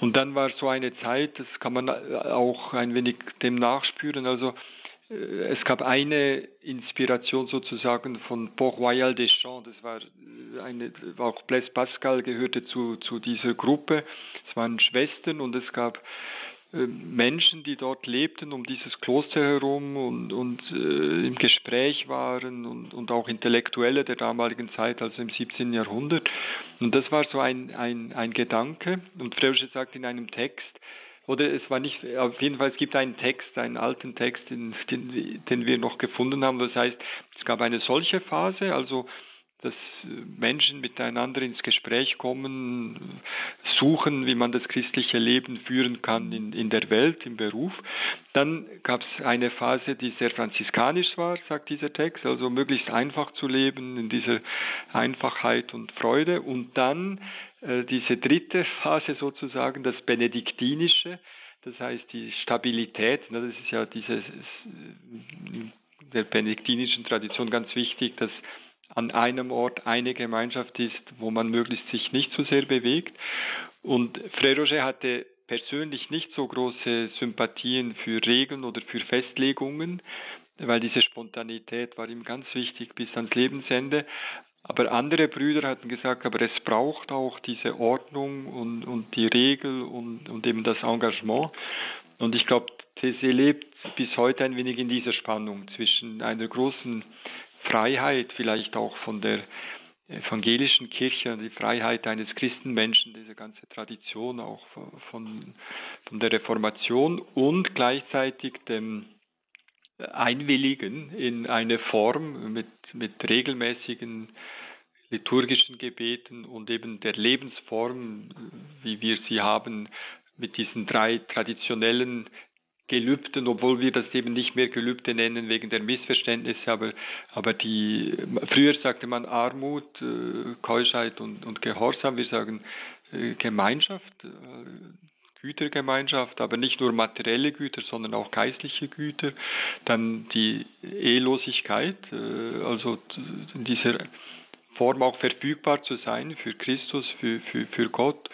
Und dann war so eine Zeit, das kann man auch ein wenig dem nachspüren, also äh, es gab eine Inspiration sozusagen von Port Royal des Champs, das war eine, auch Blaise Pascal gehörte zu, zu dieser Gruppe, es waren Schwestern und es gab äh, Menschen, die dort lebten, um dieses Kloster herum und, und äh, im Gespräch waren und, und auch Intellektuelle der damaligen Zeit, also im 17. Jahrhundert. Und das war so ein, ein, ein Gedanke. Und Freusche sagt in einem Text, oder es war nicht, auf jeden Fall, es gibt einen Text, einen alten Text, den, den, den wir noch gefunden haben. Das heißt, es gab eine solche Phase, also dass Menschen miteinander ins Gespräch kommen, suchen, wie man das christliche Leben führen kann in, in der Welt, im Beruf. Dann gab es eine Phase, die sehr franziskanisch war, sagt dieser Text, also möglichst einfach zu leben, in dieser Einfachheit und Freude. Und dann äh, diese dritte Phase sozusagen, das Benediktinische, das heißt die Stabilität, ne, das ist ja diese der benediktinischen Tradition ganz wichtig, dass an einem Ort eine Gemeinschaft ist, wo man möglichst sich nicht zu so sehr bewegt. Und Frère Roger hatte persönlich nicht so große Sympathien für Regeln oder für Festlegungen, weil diese Spontanität war ihm ganz wichtig bis ans Lebensende. Aber andere Brüder hatten gesagt, aber es braucht auch diese Ordnung und, und die Regel und, und eben das Engagement. Und ich glaube, TC lebt bis heute ein wenig in dieser Spannung zwischen einer großen Freiheit, vielleicht auch von der evangelischen Kirche, die Freiheit eines Christenmenschen, diese ganze Tradition auch von, von der Reformation und gleichzeitig dem Einwilligen in eine Form mit, mit regelmäßigen liturgischen Gebeten und eben der Lebensform, wie wir sie haben, mit diesen drei traditionellen Gelübden, obwohl wir das eben nicht mehr Gelübde nennen wegen der Missverständnisse, aber, aber die, früher sagte man Armut, äh, Keuschheit und, und Gehorsam, wir sagen äh, Gemeinschaft, äh, Gütergemeinschaft, aber nicht nur materielle Güter, sondern auch geistliche Güter. Dann die Ehelosigkeit, also in dieser Form auch verfügbar zu sein für Christus, für, für, für Gott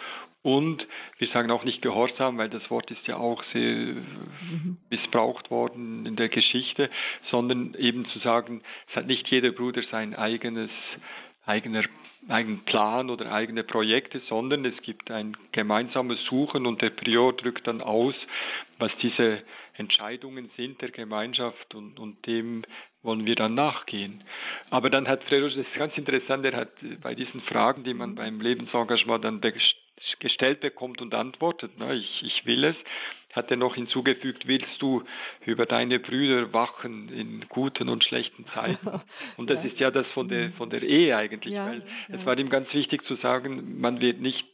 und wir sagen auch nicht Gehorsam, weil das Wort ist ja auch sehr mhm. missbraucht worden in der Geschichte, sondern eben zu sagen, es hat nicht jeder Bruder sein eigenes, eigener eigenen Plan oder eigene Projekte, sondern es gibt ein gemeinsames Suchen und der Prior drückt dann aus, was diese Entscheidungen sind der Gemeinschaft und, und dem wollen wir dann nachgehen. Aber dann hat Fredo, das ist ganz interessant, er hat bei diesen Fragen, die man beim Lebensengagement dann gestellt bekommt und antwortet, ne, ich, ich will es, hat er noch hinzugefügt, willst du über deine Brüder wachen in guten und schlechten Zeiten? Und das ja. ist ja das von der, von der Ehe eigentlich, ja, weil ja. es war ihm ganz wichtig zu sagen, man wird nicht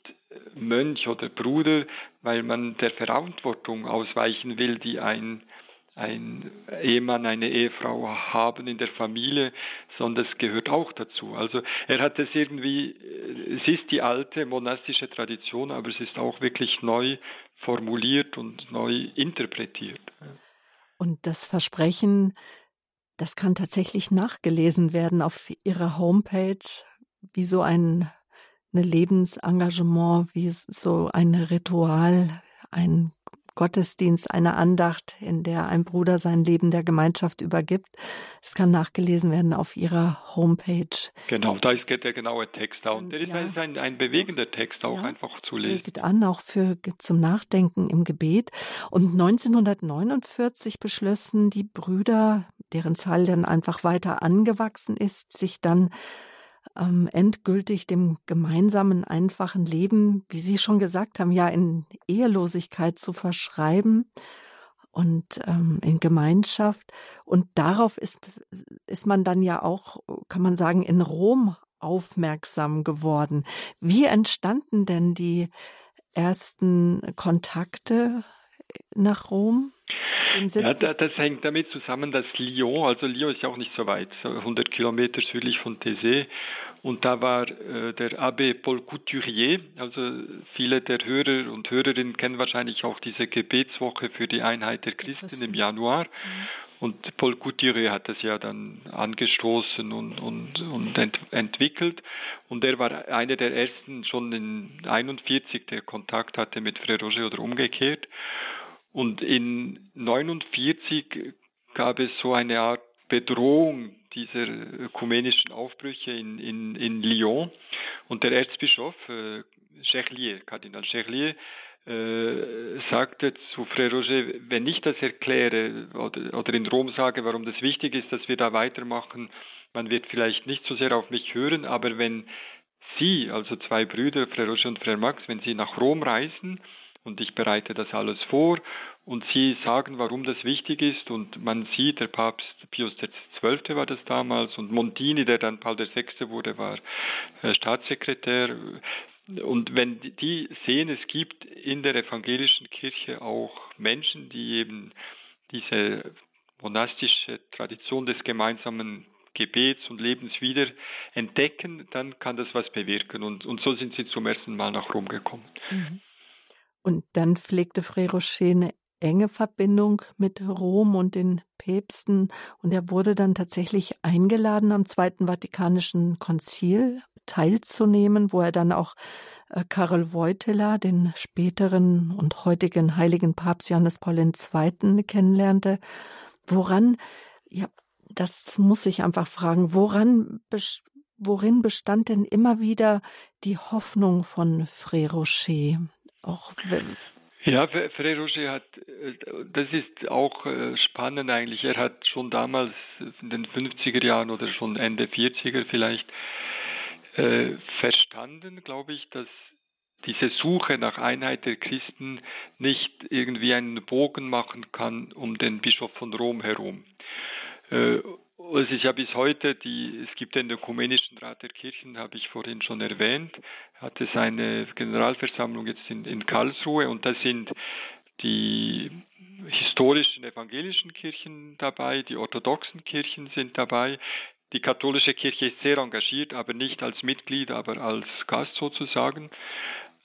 Mönch oder Bruder, weil man der Verantwortung ausweichen will, die ein ein Ehemann, eine Ehefrau haben in der Familie, sondern es gehört auch dazu. Also er hat es irgendwie, es ist die alte monastische Tradition, aber es ist auch wirklich neu formuliert und neu interpretiert. Und das Versprechen, das kann tatsächlich nachgelesen werden auf Ihrer Homepage, wie so ein, ein Lebensengagement, wie so ein Ritual, ein Gottesdienst, eine Andacht, in der ein Bruder sein Leben der Gemeinschaft übergibt. Es kann nachgelesen werden auf Ihrer Homepage. Genau, da ist der genaue Text da. Und der ja, ist ein, ein bewegender Text auch ja, einfach zu lesen. Regt an, auch für, zum Nachdenken im Gebet. Und 1949 beschlossen die Brüder, deren Zahl dann einfach weiter angewachsen ist, sich dann ähm, endgültig dem gemeinsamen, einfachen Leben, wie Sie schon gesagt haben, ja in Ehelosigkeit zu verschreiben und ähm, in Gemeinschaft. Und darauf ist, ist man dann ja auch, kann man sagen, in Rom aufmerksam geworden. Wie entstanden denn die ersten Kontakte nach Rom? Ja, das, das hängt damit zusammen, dass Lyon, also Lyon ist ja auch nicht so weit, 100 Kilometer südlich von Thésée, und da war äh, der Abbé Paul Couturier, also viele der Hörer und Hörerinnen kennen wahrscheinlich auch diese Gebetswoche für die Einheit der Christen im Januar. Mhm. Und Paul Couturier hat das ja dann angestoßen und, und, und ent, entwickelt. Und er war einer der ersten schon in 41, der Kontakt hatte mit Frère Roger oder umgekehrt. Und in 49 gab es so eine Art Bedrohung dieser ökumenischen Aufbrüche in, in, in Lyon. Und der Erzbischof äh, Cherlier, Kardinal Cherlier, äh, sagte zu Frère Roger, wenn ich das erkläre oder, oder in Rom sage, warum das wichtig ist, dass wir da weitermachen, man wird vielleicht nicht so sehr auf mich hören, aber wenn Sie, also zwei Brüder, Frère Roger und Frère Max, wenn Sie nach Rom reisen, und ich bereite das alles vor und sie sagen, warum das wichtig ist und man sieht, der Papst Pius XII. war das damals und Montini, der dann Paul VI. wurde, war äh, Staatssekretär und wenn die sehen, es gibt in der evangelischen Kirche auch Menschen, die eben diese monastische Tradition des gemeinsamen Gebets und Lebens wieder entdecken, dann kann das was bewirken. Und, und so sind sie zum ersten Mal nach Rom gekommen. Mhm. Und dann pflegte Frère Rocher eine enge Verbindung mit Rom und den Päpsten und er wurde dann tatsächlich eingeladen, am Zweiten Vatikanischen Konzil teilzunehmen, wo er dann auch äh, Karel Wojtyla, den späteren und heutigen heiligen Papst Johannes Paul II. kennenlernte. Woran, ja, das muss ich einfach fragen, woran worin bestand denn immer wieder die Hoffnung von Frère Rocher? Auch ja, Frère Roger hat, äh, das ist auch äh, spannend eigentlich. Er hat schon damals in den 50er Jahren oder schon Ende 40er vielleicht äh, verstanden, glaube ich, dass diese Suche nach Einheit der Christen nicht irgendwie einen Bogen machen kann um den Bischof von Rom herum. Äh, es ist ja bis heute die, es gibt den Ökumenischen Rat der Kirchen, habe ich vorhin schon erwähnt, hatte seine Generalversammlung jetzt in, in Karlsruhe und da sind die historischen evangelischen Kirchen dabei, die orthodoxen Kirchen sind dabei. Die katholische Kirche ist sehr engagiert, aber nicht als Mitglied, aber als Gast sozusagen.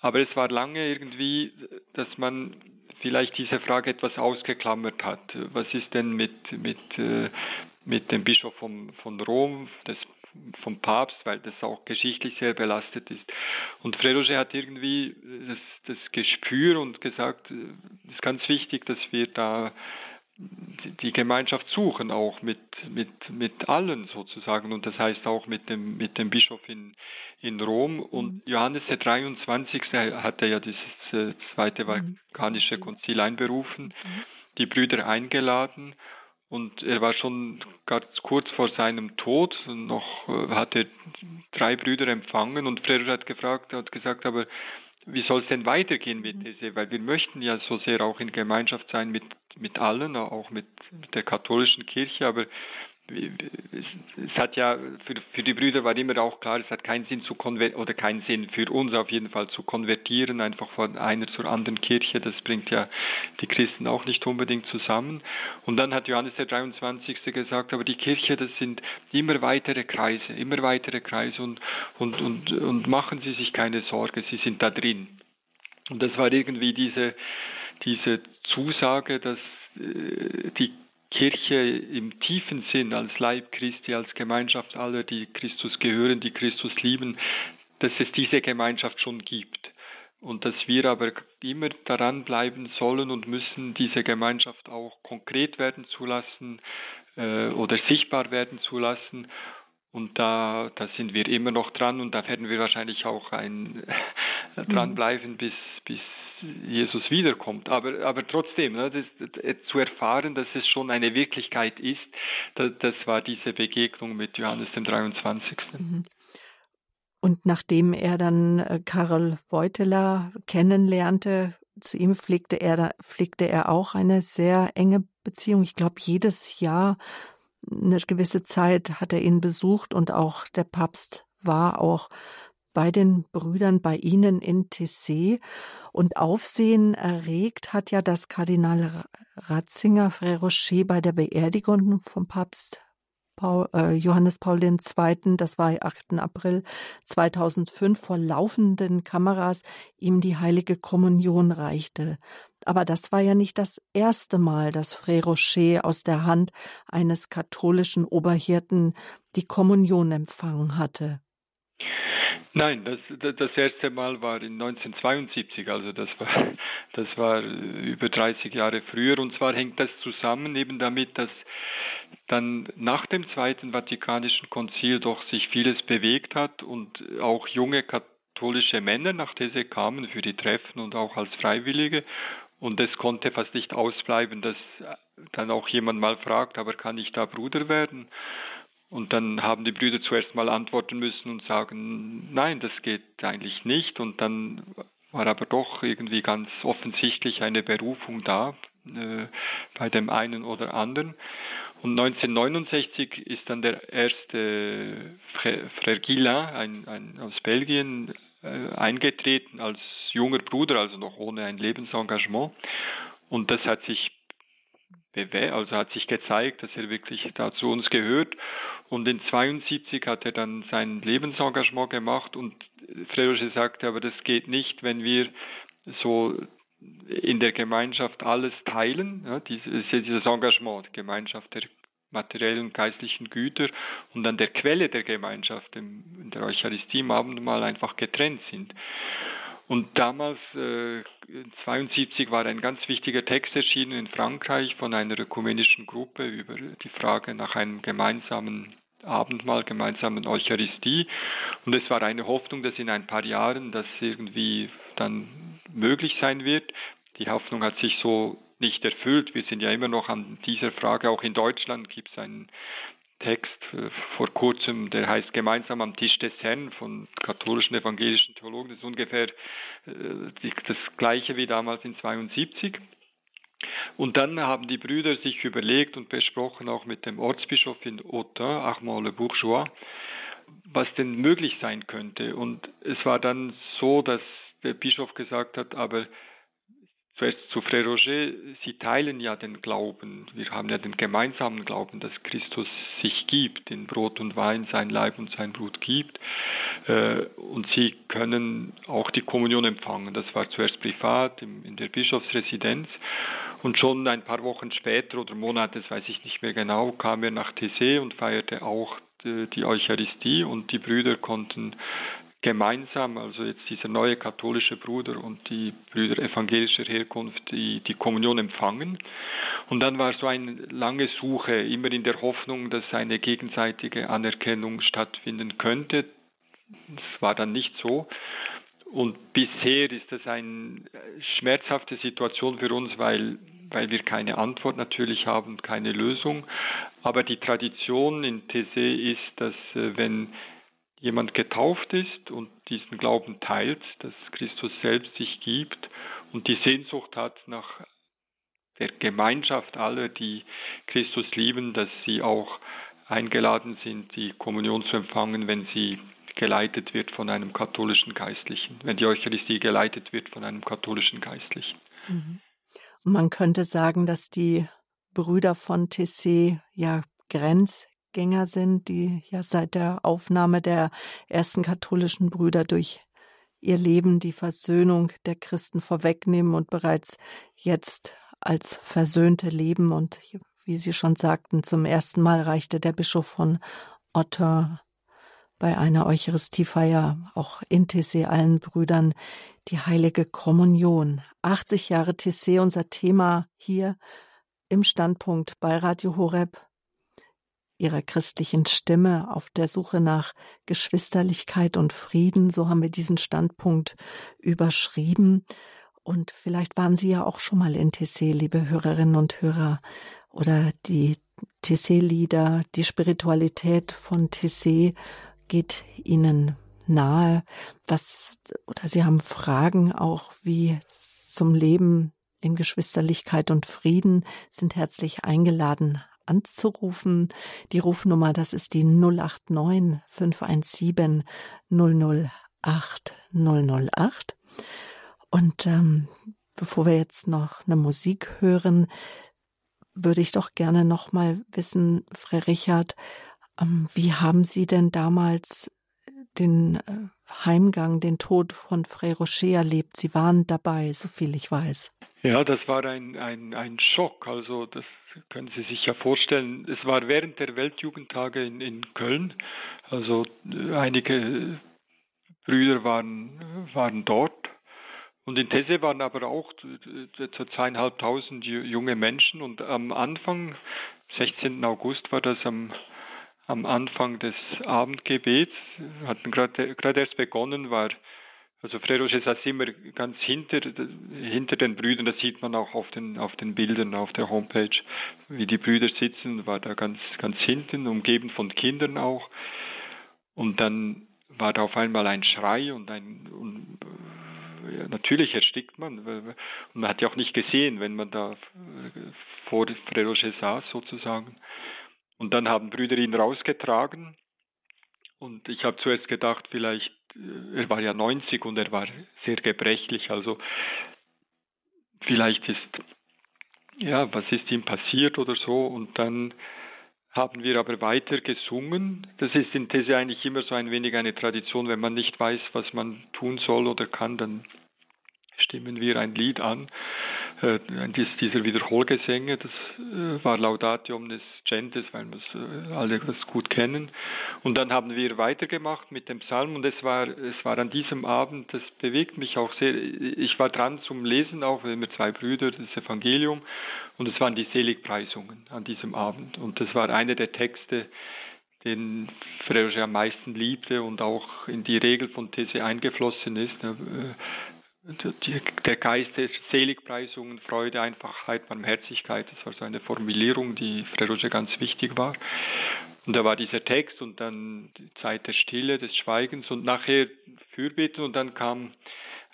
Aber es war lange irgendwie, dass man vielleicht diese Frage etwas ausgeklammert hat. Was ist denn mit, mit, äh, mit dem Bischof von, von Rom, des, vom Papst, weil das auch geschichtlich sehr belastet ist. Und Frère hat irgendwie das, das Gespür und gesagt, es ist ganz wichtig, dass wir da die Gemeinschaft suchen, auch mit, mit, mit allen sozusagen. Und das heißt auch mit dem, mit dem Bischof in, in Rom. Und mhm. Johannes der 23. hatte ja dieses äh, Zweite mhm. Vatikanische Konzil einberufen, mhm. die Brüder eingeladen. Und er war schon ganz kurz vor seinem Tod, noch äh, hatte drei Brüder empfangen und Frère hat gefragt, hat gesagt, aber wie soll es denn weitergehen mit diese? Weil wir möchten ja so sehr auch in Gemeinschaft sein mit, mit allen, auch mit, mit der katholischen Kirche, aber es hat ja für, für die Brüder war immer auch klar, es hat keinen Sinn zu konvertieren oder keinen Sinn für uns auf jeden Fall zu konvertieren, einfach von einer zur anderen Kirche. Das bringt ja die Christen auch nicht unbedingt zusammen. Und dann hat Johannes der 23. gesagt, aber die Kirche, das sind immer weitere Kreise, immer weitere Kreise und, und, und, und machen Sie sich keine Sorge, Sie sind da drin. Und das war irgendwie diese, diese Zusage, dass äh, die Kirche im tiefen Sinn als Leib Christi, als Gemeinschaft aller, die Christus gehören, die Christus lieben, dass es diese Gemeinschaft schon gibt. Und dass wir aber immer daran bleiben sollen und müssen, diese Gemeinschaft auch konkret werden zu lassen äh, oder sichtbar werden zu lassen. Und da, da sind wir immer noch dran und da werden wir wahrscheinlich auch ein, mhm. dranbleiben, bis, bis Jesus wiederkommt. Aber, aber trotzdem, ne, das, zu erfahren, dass es schon eine Wirklichkeit ist, das, das war diese Begegnung mit Johannes dem 23. Mhm. Und nachdem er dann äh, Karl Wojtyla kennenlernte, zu ihm pflegte er, pflegte er auch eine sehr enge Beziehung. Ich glaube, jedes Jahr eine gewisse Zeit hat er ihn besucht und auch der Papst war auch bei den Brüdern, bei ihnen in Tessé. Und Aufsehen erregt hat ja das Kardinal Ratzinger Frère Rocher bei der Beerdigung vom Papst Paul, äh, Johannes Paul II., das war 8. April 2005, vor laufenden Kameras ihm die heilige Kommunion reichte. Aber das war ja nicht das erste Mal, dass Frère Rocher aus der Hand eines katholischen Oberhirten die Kommunion empfangen hatte. Nein, das, das erste Mal war in 1972, also das war, das war über 30 Jahre früher. Und zwar hängt das zusammen eben damit, dass dann nach dem Zweiten Vatikanischen Konzil doch sich vieles bewegt hat und auch junge katholische Männer nach These kamen für die Treffen und auch als Freiwillige. Und es konnte fast nicht ausbleiben, dass dann auch jemand mal fragt, aber kann ich da Bruder werden? Und dann haben die Brüder zuerst mal antworten müssen und sagen, nein, das geht eigentlich nicht. Und dann war aber doch irgendwie ganz offensichtlich eine Berufung da äh, bei dem einen oder anderen. Und 1969 ist dann der erste Frère Guillain, ein, ein, aus Belgien, äh, eingetreten als junger Bruder, also noch ohne ein Lebensengagement. Und das hat sich also hat sich gezeigt, dass er wirklich da zu uns gehört. Und in 72 hat er dann sein Lebensengagement gemacht und Frère sagte, aber das geht nicht, wenn wir so in der Gemeinschaft alles teilen, ja, dieses, Engagement, die Gemeinschaft der materiellen geistlichen Güter und an der Quelle der Gemeinschaft, in der Eucharistie im Abendmahl einfach getrennt sind. Und damals, äh, 72, war ein ganz wichtiger Text erschienen in Frankreich von einer ökumenischen Gruppe über die Frage nach einem gemeinsamen Abendmahl, gemeinsamen Eucharistie. Und es war eine Hoffnung, dass in ein paar Jahren das irgendwie dann möglich sein wird. Die Hoffnung hat sich so nicht erfüllt. Wir sind ja immer noch an dieser Frage. Auch in Deutschland gibt es einen Text äh, vor kurzem, der heißt Gemeinsam am Tisch des Herrn von katholischen evangelischen Theologen. Das ist ungefähr äh, das gleiche wie damals in 72. Und dann haben die Brüder sich überlegt und besprochen, auch mit dem Ortsbischof in Autun, Armand Le Bourgeois, was denn möglich sein könnte. Und es war dann so, dass der Bischof gesagt hat, aber Zuerst zu Frère Roger, Sie teilen ja den Glauben. Wir haben ja den gemeinsamen Glauben, dass Christus sich gibt, in Brot und Wein sein Leib und sein Blut gibt. Äh, und Sie können auch die Kommunion empfangen. Das war zuerst privat in der Bischofsresidenz. Und schon ein paar Wochen später oder Monate, das weiß ich nicht mehr genau, kam er nach Tessé und feierte auch äh, die Eucharistie und die Brüder konnten gemeinsam, also jetzt dieser neue katholische Bruder und die Brüder evangelischer Herkunft, die, die Kommunion empfangen. Und dann war so eine lange Suche, immer in der Hoffnung, dass eine gegenseitige Anerkennung stattfinden könnte. Das war dann nicht so. Und bisher ist das eine schmerzhafte Situation für uns, weil, weil wir keine Antwort natürlich haben, keine Lösung. Aber die Tradition in Thésée ist, dass äh, wenn jemand getauft ist und diesen Glauben teilt, dass Christus selbst sich gibt und die Sehnsucht hat nach der Gemeinschaft aller, die Christus lieben, dass sie auch eingeladen sind, die Kommunion zu empfangen, wenn sie geleitet wird von einem katholischen Geistlichen, wenn die Eucharistie geleitet wird von einem katholischen Geistlichen. Mhm. Man könnte sagen, dass die Brüder von Tessé ja Grenz Gänger sind, die ja seit der Aufnahme der ersten katholischen Brüder durch ihr Leben die Versöhnung der Christen vorwegnehmen und bereits jetzt als Versöhnte leben. Und wie Sie schon sagten, zum ersten Mal reichte der Bischof von Otter bei einer Eucharistiefeier auch in Tessé allen Brüdern die heilige Kommunion. 80 Jahre Tessé, unser Thema hier im Standpunkt bei Radio Horeb ihrer christlichen Stimme auf der Suche nach Geschwisterlichkeit und Frieden. So haben wir diesen Standpunkt überschrieben. Und vielleicht waren Sie ja auch schon mal in Tessé, liebe Hörerinnen und Hörer, oder die Tessé-Lieder, die Spiritualität von Tessé geht Ihnen nahe. Was, oder Sie haben Fragen auch wie zum Leben in Geschwisterlichkeit und Frieden, sind herzlich eingeladen anzurufen. Die Rufnummer, das ist die 089 517 008 008. Und ähm, bevor wir jetzt noch eine Musik hören, würde ich doch gerne noch mal wissen, Frau Richard, ähm, wie haben Sie denn damals den äh, Heimgang, den Tod von Frère Rocher erlebt? Sie waren dabei, so viel ich weiß. Ja, das war ein, ein, ein Schock. Also das können Sie sich ja vorstellen. Es war während der Weltjugendtage in, in Köln. Also äh, einige Brüder waren, waren dort. Und in Tesse waren aber auch so zweieinhalbtausend junge Menschen. Und am Anfang, 16. August war das am, am Anfang des Abendgebets, hatten gerade erst begonnen, war also Freroche saß immer ganz hinter, hinter den Brüdern, das sieht man auch auf den, auf den Bildern auf der Homepage, wie die Brüder sitzen, war da ganz, ganz hinten, umgeben von Kindern auch. Und dann war da auf einmal ein Schrei und ein, und, ja, natürlich erstickt man. Und man hat ja auch nicht gesehen, wenn man da vor Freroche saß sozusagen. Und dann haben Brüder ihn rausgetragen. Und ich habe zuerst gedacht, vielleicht er war ja 90 und er war sehr gebrechlich, also vielleicht ist, ja, was ist ihm passiert oder so? Und dann haben wir aber weiter gesungen. Das ist in These eigentlich immer so ein wenig eine Tradition, wenn man nicht weiß, was man tun soll oder kann, dann stimmen wir ein Lied an äh, dieser Wiederholgesänge, das äh, war Laudate omnes gentes, weil wir es äh, alle das gut kennen. Und dann haben wir weitergemacht mit dem Psalm und es war, es war an diesem Abend, das bewegt mich auch sehr. Ich war dran zum Lesen auch, wir haben zwei Brüder, das Evangelium und es waren die Seligpreisungen an diesem Abend. Und das war einer der Texte, den Frère am meisten liebte und auch in die Regel von These eingeflossen ist. Der Geist der Seligpreisungen, Freude, Einfachheit, Barmherzigkeit, das war so eine Formulierung, die Frère ganz wichtig war. Und da war dieser Text und dann die Zeit der Stille, des Schweigens und nachher Fürbitten und dann kam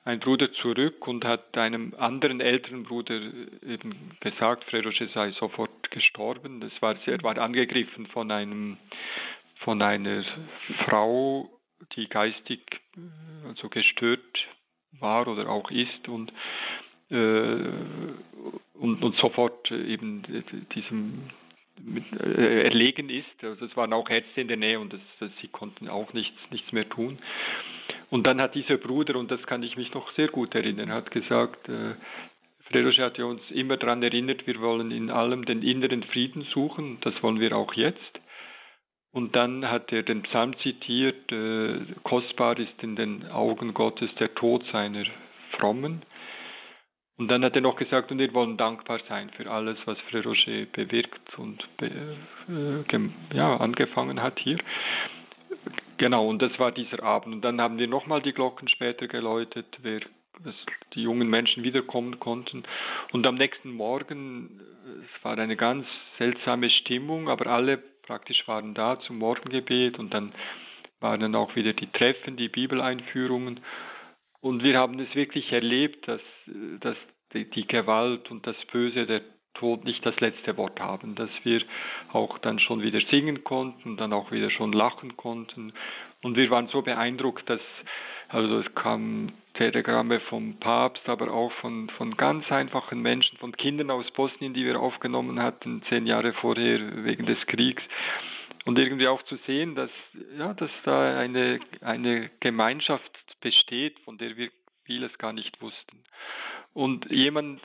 ein Bruder zurück und hat einem anderen älteren Bruder eben gesagt, Roger sei sofort gestorben. Das war, er war angegriffen von einem, von einer Frau, die geistig also gestört war oder auch ist und äh, und, und sofort eben diesem mit, äh, erlegen ist. Also es waren auch Ärzte in der Nähe und das, das, sie konnten auch nichts, nichts mehr tun. Und dann hat dieser Bruder, und das kann ich mich noch sehr gut erinnern, hat gesagt, äh, Fredosch hat ja uns immer daran erinnert, wir wollen in allem den inneren Frieden suchen, das wollen wir auch jetzt. Und dann hat er den Psalm zitiert, äh, kostbar ist in den Augen Gottes der Tod seiner Frommen. Und dann hat er noch gesagt, und wir wollen dankbar sein für alles, was Frère Roger bewirkt und äh, ja, angefangen hat hier. Genau, und das war dieser Abend. Und dann haben wir nochmal die Glocken später geläutet, wer, dass die jungen Menschen wiederkommen konnten. Und am nächsten Morgen, es war eine ganz seltsame Stimmung, aber alle praktisch waren da zum Morgengebet und dann waren dann auch wieder die Treffen, die Bibeleinführungen. Und wir haben es wirklich erlebt, dass, dass die, Gewalt und das Böse, der Tod nicht das letzte Wort haben, dass wir auch dann schon wieder singen konnten, dann auch wieder schon lachen konnten. Und wir waren so beeindruckt, dass also es kam Telegramme vom Papst, aber auch von, von ganz einfachen Menschen, von Kindern aus Bosnien, die wir aufgenommen hatten, zehn Jahre vorher wegen des Kriegs. Und irgendwie auch zu sehen, dass, ja, dass da eine, eine Gemeinschaft besteht, von der wir vieles gar nicht wussten. Und jemand,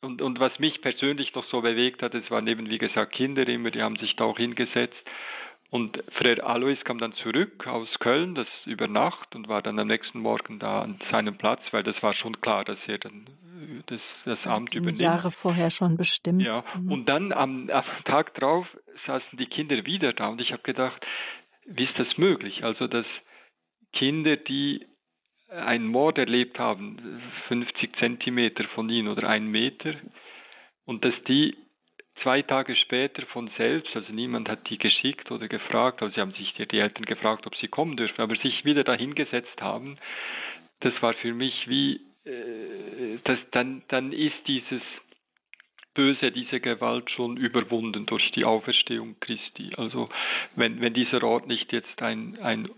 und, und was mich persönlich noch so bewegt hat, es waren eben, wie gesagt, Kinder immer, die haben sich da auch hingesetzt. Und Frère Alois kam dann zurück aus Köln, das über Nacht, und war dann am nächsten Morgen da an seinem Platz, weil das war schon klar, dass er dann das, das Amt übernimmt. Jahre vorher schon bestimmt. Ja, mhm. und dann am, am Tag drauf saßen die Kinder wieder da und ich habe gedacht, wie ist das möglich? Also, dass Kinder, die einen Mord erlebt haben, 50 Zentimeter von ihnen oder einen Meter, und dass die zwei Tage später von selbst, also niemand hat die geschickt oder gefragt, also sie haben sich die, Eltern gefragt, ob sie kommen dürfen, aber sich wieder dahingesetzt haben, das war für mich wie, äh, das, dann, dann ist dieses Böse, diese Gewalt schon überwunden durch die Auferstehung Christi. Also wenn, wenn dieser Ort nicht jetzt ein, ein,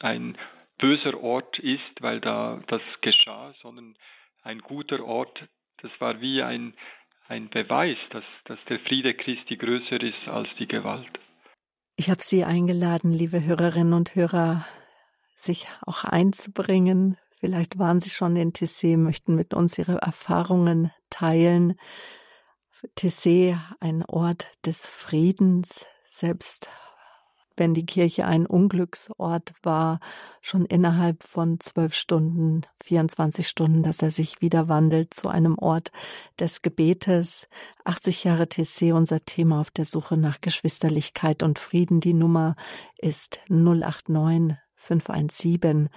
ein böser Ort ist, weil da das geschah, sondern ein guter Ort, das war wie ein, ein Beweis, dass, dass der Friede Christi größer ist als die Gewalt. Ich habe Sie eingeladen, liebe Hörerinnen und Hörer, sich auch einzubringen. Vielleicht waren Sie schon in Tessé, möchten mit uns Ihre Erfahrungen teilen. Tessé, ein Ort des Friedens, selbst wenn die Kirche ein Unglücksort war, schon innerhalb von zwölf Stunden, 24 Stunden, dass er sich wieder wandelt zu einem Ort des Gebetes. 80 Jahre TC, unser Thema auf der Suche nach Geschwisterlichkeit und Frieden. Die Nummer ist 089 517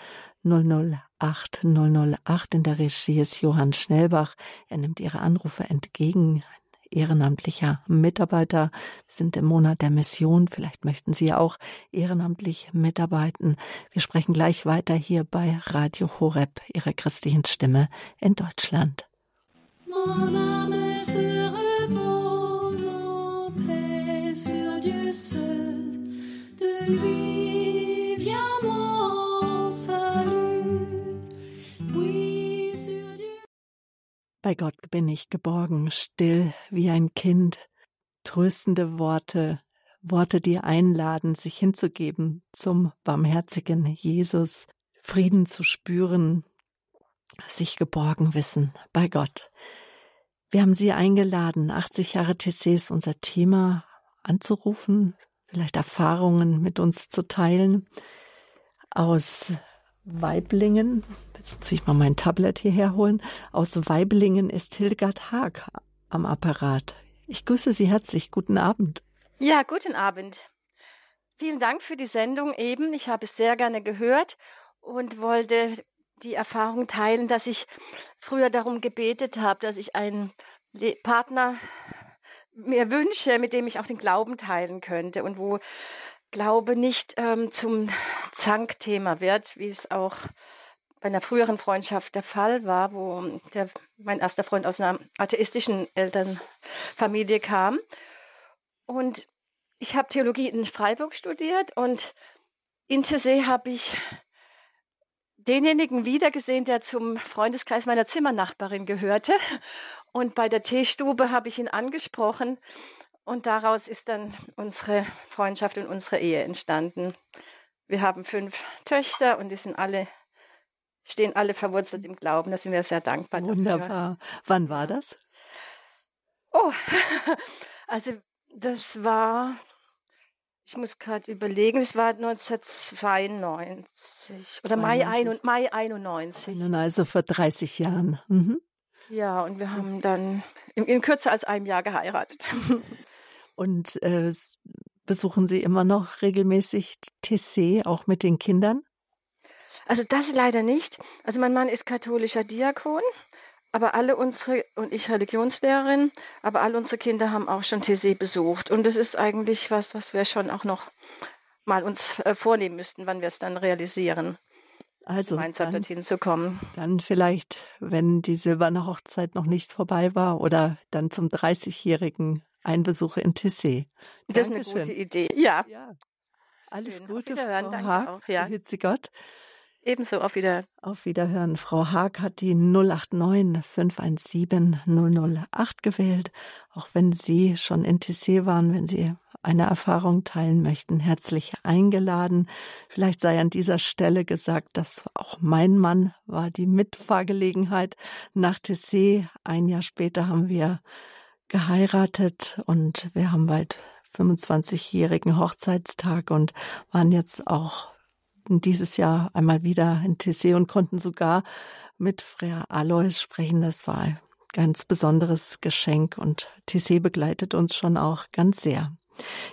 008 008. In der Regie ist Johann Schnellbach. Er nimmt Ihre Anrufe entgegen ehrenamtlicher Mitarbeiter. Wir sind im Monat der Mission. Vielleicht möchten Sie auch ehrenamtlich mitarbeiten. Wir sprechen gleich weiter hier bei Radio Horeb, Ihrer christlichen Stimme in Deutschland. Mon âme se repose en paix sur Dieu seul. De lui Bei Gott bin ich geborgen, still wie ein Kind. Tröstende Worte, Worte, die einladen, sich hinzugeben zum barmherzigen Jesus, Frieden zu spüren, sich geborgen wissen bei Gott. Wir haben Sie eingeladen, 80 Jahre TCs unser Thema anzurufen, vielleicht Erfahrungen mit uns zu teilen aus Weiblingen, jetzt muss ich mal mein Tablet hierher holen, aus Weiblingen ist Hildegard Haag am Apparat. Ich grüße Sie herzlich. Guten Abend. Ja, guten Abend. vielen Dank für die Sendung eben. Ich habe es sehr gerne gehört und wollte die Erfahrung teilen, dass ich früher darum gebetet habe, dass ich einen Partner mir wünsche, mit dem ich auch den Glauben teilen könnte und wo Glaube nicht ähm, zum Zankthema wird, wie es auch bei einer früheren Freundschaft der Fall war, wo der, mein erster Freund aus einer atheistischen Elternfamilie kam. Und ich habe Theologie in Freiburg studiert und in Tessé habe ich denjenigen wiedergesehen, der zum Freundeskreis meiner Zimmernachbarin gehörte. Und bei der Teestube habe ich ihn angesprochen und daraus ist dann unsere Freundschaft und unsere Ehe entstanden. Wir haben fünf Töchter und die sind alle, stehen alle verwurzelt im Glauben. Da sind wir sehr dankbar. Wunderbar. Dafür. Wann war das? Oh, also das war ich muss gerade überlegen, es war 1992 oder Mai, ein, Mai 91. Nun also vor 30 Jahren. Mhm. Ja, und wir haben dann in, in kürzer als einem Jahr geheiratet. Und äh, besuchen Sie immer noch regelmäßig TC, auch mit den Kindern? Also das leider nicht. Also mein Mann ist katholischer Diakon aber alle unsere, und ich Religionslehrerin, aber alle unsere Kinder haben auch schon TC besucht. Und das ist eigentlich was, was wir schon auch noch mal uns äh, vornehmen müssten, wann wir es dann realisieren. Also gemeinsam dann, dorthin zu kommen. Dann vielleicht, wenn die silberne Hochzeit noch nicht vorbei war oder dann zum 30-jährigen Einbesuch in Tissé. Das ist eine gute Idee. Ja. ja. Alles Schön. Gute, Frau Haag. Auch, ja. Gott. Ebenso, auf Wiederhören. Auf Wiederhören. Frau Haag hat die 089 517 008 gewählt. Auch wenn Sie schon in Tissé waren, wenn Sie eine Erfahrung teilen möchten, herzlich eingeladen. Vielleicht sei an dieser Stelle gesagt, dass auch mein Mann war die Mitfahrgelegenheit nach Tessé. Ein Jahr später haben wir geheiratet und wir haben bald 25-jährigen Hochzeitstag und waren jetzt auch dieses Jahr einmal wieder in Tessé und konnten sogar mit Frère Alois sprechen. Das war ein ganz besonderes Geschenk und Tessé begleitet uns schon auch ganz sehr.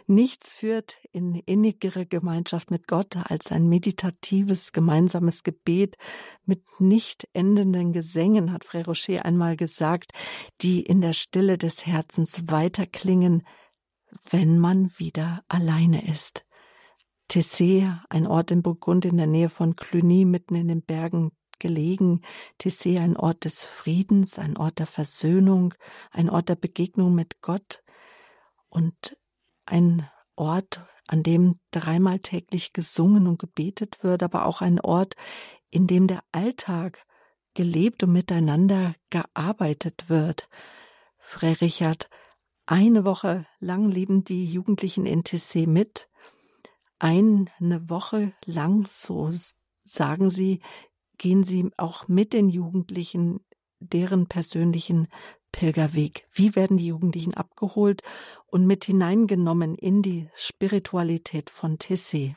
Nichts führt in innigere Gemeinschaft mit Gott als ein meditatives gemeinsames Gebet mit nicht endenden Gesängen, hat Frère Rocher einmal gesagt, die in der Stille des Herzens weiterklingen, wenn man wieder alleine ist. Tessé, ein Ort in Burgund in der Nähe von Cluny, mitten in den Bergen gelegen. Tessé, ein Ort des Friedens, ein Ort der Versöhnung, ein Ort der Begegnung mit Gott und ein Ort, an dem dreimal täglich gesungen und gebetet wird, aber auch ein Ort, in dem der Alltag gelebt und miteinander gearbeitet wird. Frère Richard, eine Woche lang leben die Jugendlichen in Tessé mit eine Woche lang, so sagen Sie, gehen Sie auch mit den Jugendlichen deren persönlichen Pilgerweg. Wie werden die Jugendlichen abgeholt und mit hineingenommen in die Spiritualität von Tessé?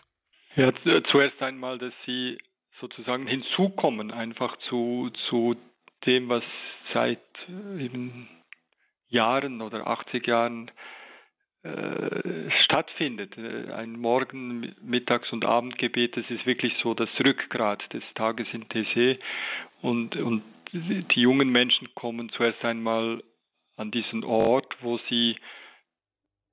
Ja, zuerst einmal, dass sie sozusagen hinzukommen, einfach zu, zu dem, was seit äh, eben Jahren oder 80 Jahren äh, stattfindet. Äh, ein Morgen-, Mittags- und Abendgebet, das ist wirklich so das Rückgrat des Tages in TC. Und, und die jungen Menschen kommen zuerst einmal an diesen Ort, wo sie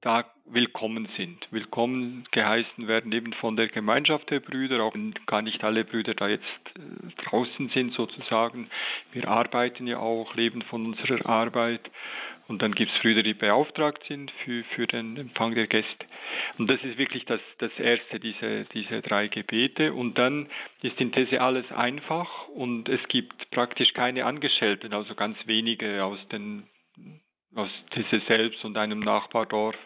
da willkommen sind. Willkommen geheißen werden eben von der Gemeinschaft der Brüder, auch wenn gar nicht alle Brüder da jetzt äh, draußen sind sozusagen. Wir arbeiten ja auch, leben von unserer Arbeit und dann gibt es Brüder, die beauftragt sind für, für den Empfang der Gäste. Und das ist wirklich das, das erste, diese, diese drei Gebete. Und dann ist in These alles einfach und es gibt praktisch keine Angestellten, also ganz wenige aus den aus Tisse selbst und einem Nachbardorf.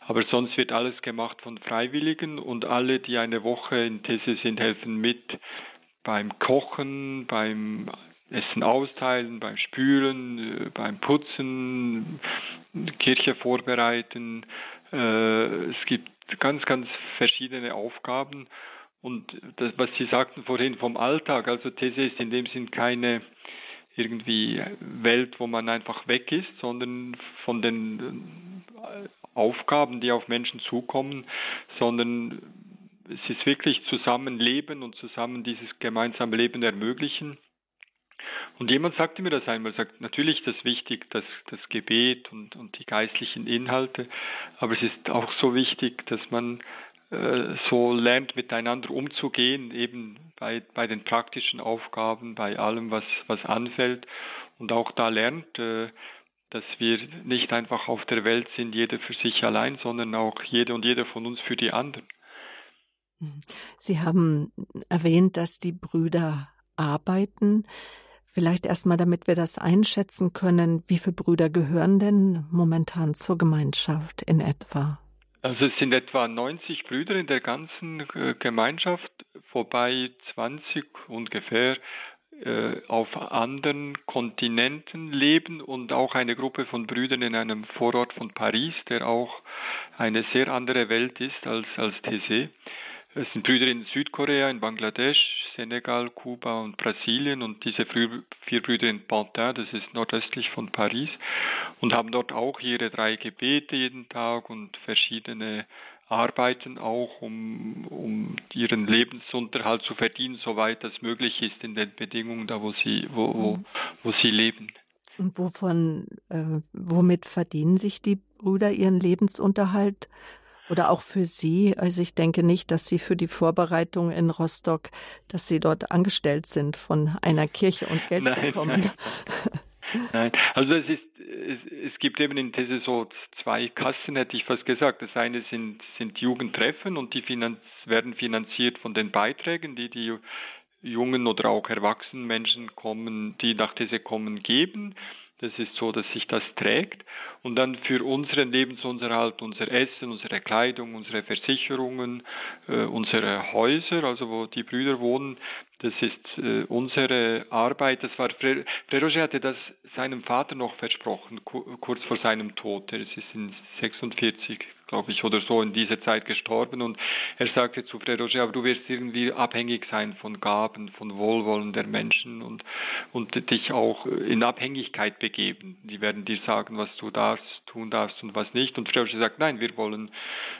Aber sonst wird alles gemacht von Freiwilligen und alle, die eine Woche in Tesse sind, helfen mit beim Kochen, beim Essen austeilen, beim Spülen, äh, beim Putzen, Kirche vorbereiten. Äh, es gibt ganz, ganz verschiedene Aufgaben. Und das, was Sie sagten vorhin vom Alltag, also These ist in dem Sinn keine irgendwie Welt, wo man einfach weg ist, sondern von den Aufgaben, die auf Menschen zukommen, sondern es ist wirklich Zusammenleben und zusammen dieses gemeinsame Leben ermöglichen. Und jemand sagte mir das einmal, sagt, natürlich ist das wichtig, das, das Gebet und, und die geistlichen Inhalte, aber es ist auch so wichtig, dass man äh, so lernt, miteinander umzugehen, eben bei, bei den praktischen Aufgaben, bei allem, was, was anfällt und auch da lernt, äh, dass wir nicht einfach auf der Welt sind, jeder für sich allein, sondern auch jeder und jeder von uns für die anderen. Sie haben erwähnt, dass die Brüder arbeiten. Vielleicht erstmal, damit wir das einschätzen können, wie viele Brüder gehören denn momentan zur Gemeinschaft in etwa? Also es sind etwa 90 Brüder in der ganzen äh, Gemeinschaft, wobei 20 ungefähr äh, auf anderen Kontinenten leben und auch eine Gruppe von Brüdern in einem Vorort von Paris, der auch eine sehr andere Welt ist als, als Thésée. Es sind Brüder in Südkorea, in Bangladesch, Senegal, Kuba und Brasilien und diese vier Brüder in Pantin, das ist nordöstlich von Paris, und haben dort auch ihre drei Gebete jeden Tag und verschiedene Arbeiten auch, um, um ihren Lebensunterhalt zu verdienen, soweit das möglich ist in den Bedingungen da, wo sie, wo, wo, mhm. wo sie leben. Und wovon, äh, womit verdienen sich die Brüder ihren Lebensunterhalt? Oder auch für Sie. Also ich denke nicht, dass Sie für die Vorbereitung in Rostock, dass Sie dort angestellt sind von einer Kirche und Geld nein, bekommen. Nein. Nein, also es ist, es, es gibt eben in These so zwei Kassen, hätte ich fast gesagt. Das eine sind, sind Jugendtreffen und die finanz, werden finanziert von den Beiträgen, die die jungen oder auch erwachsenen Menschen kommen, die nach These kommen, geben. Das ist so, dass sich das trägt. Und dann für unseren Lebensunterhalt, unser Essen, unsere Kleidung, unsere Versicherungen, äh, unsere Häuser, also wo die Brüder wohnen, das ist äh, unsere Arbeit. Das war Frère Roger hatte das seinem Vater noch versprochen, kurz vor seinem Tod. Er ist in 46 glaube ich, oder so in dieser Zeit gestorben. Und er sagte zu Frère Roger, aber du wirst irgendwie abhängig sein von Gaben, von Wohlwollen der Menschen und, und dich auch in Abhängigkeit begeben. Die werden dir sagen, was du darfst, tun darfst und was nicht. Und Frère Roger sagt, nein, wir wollen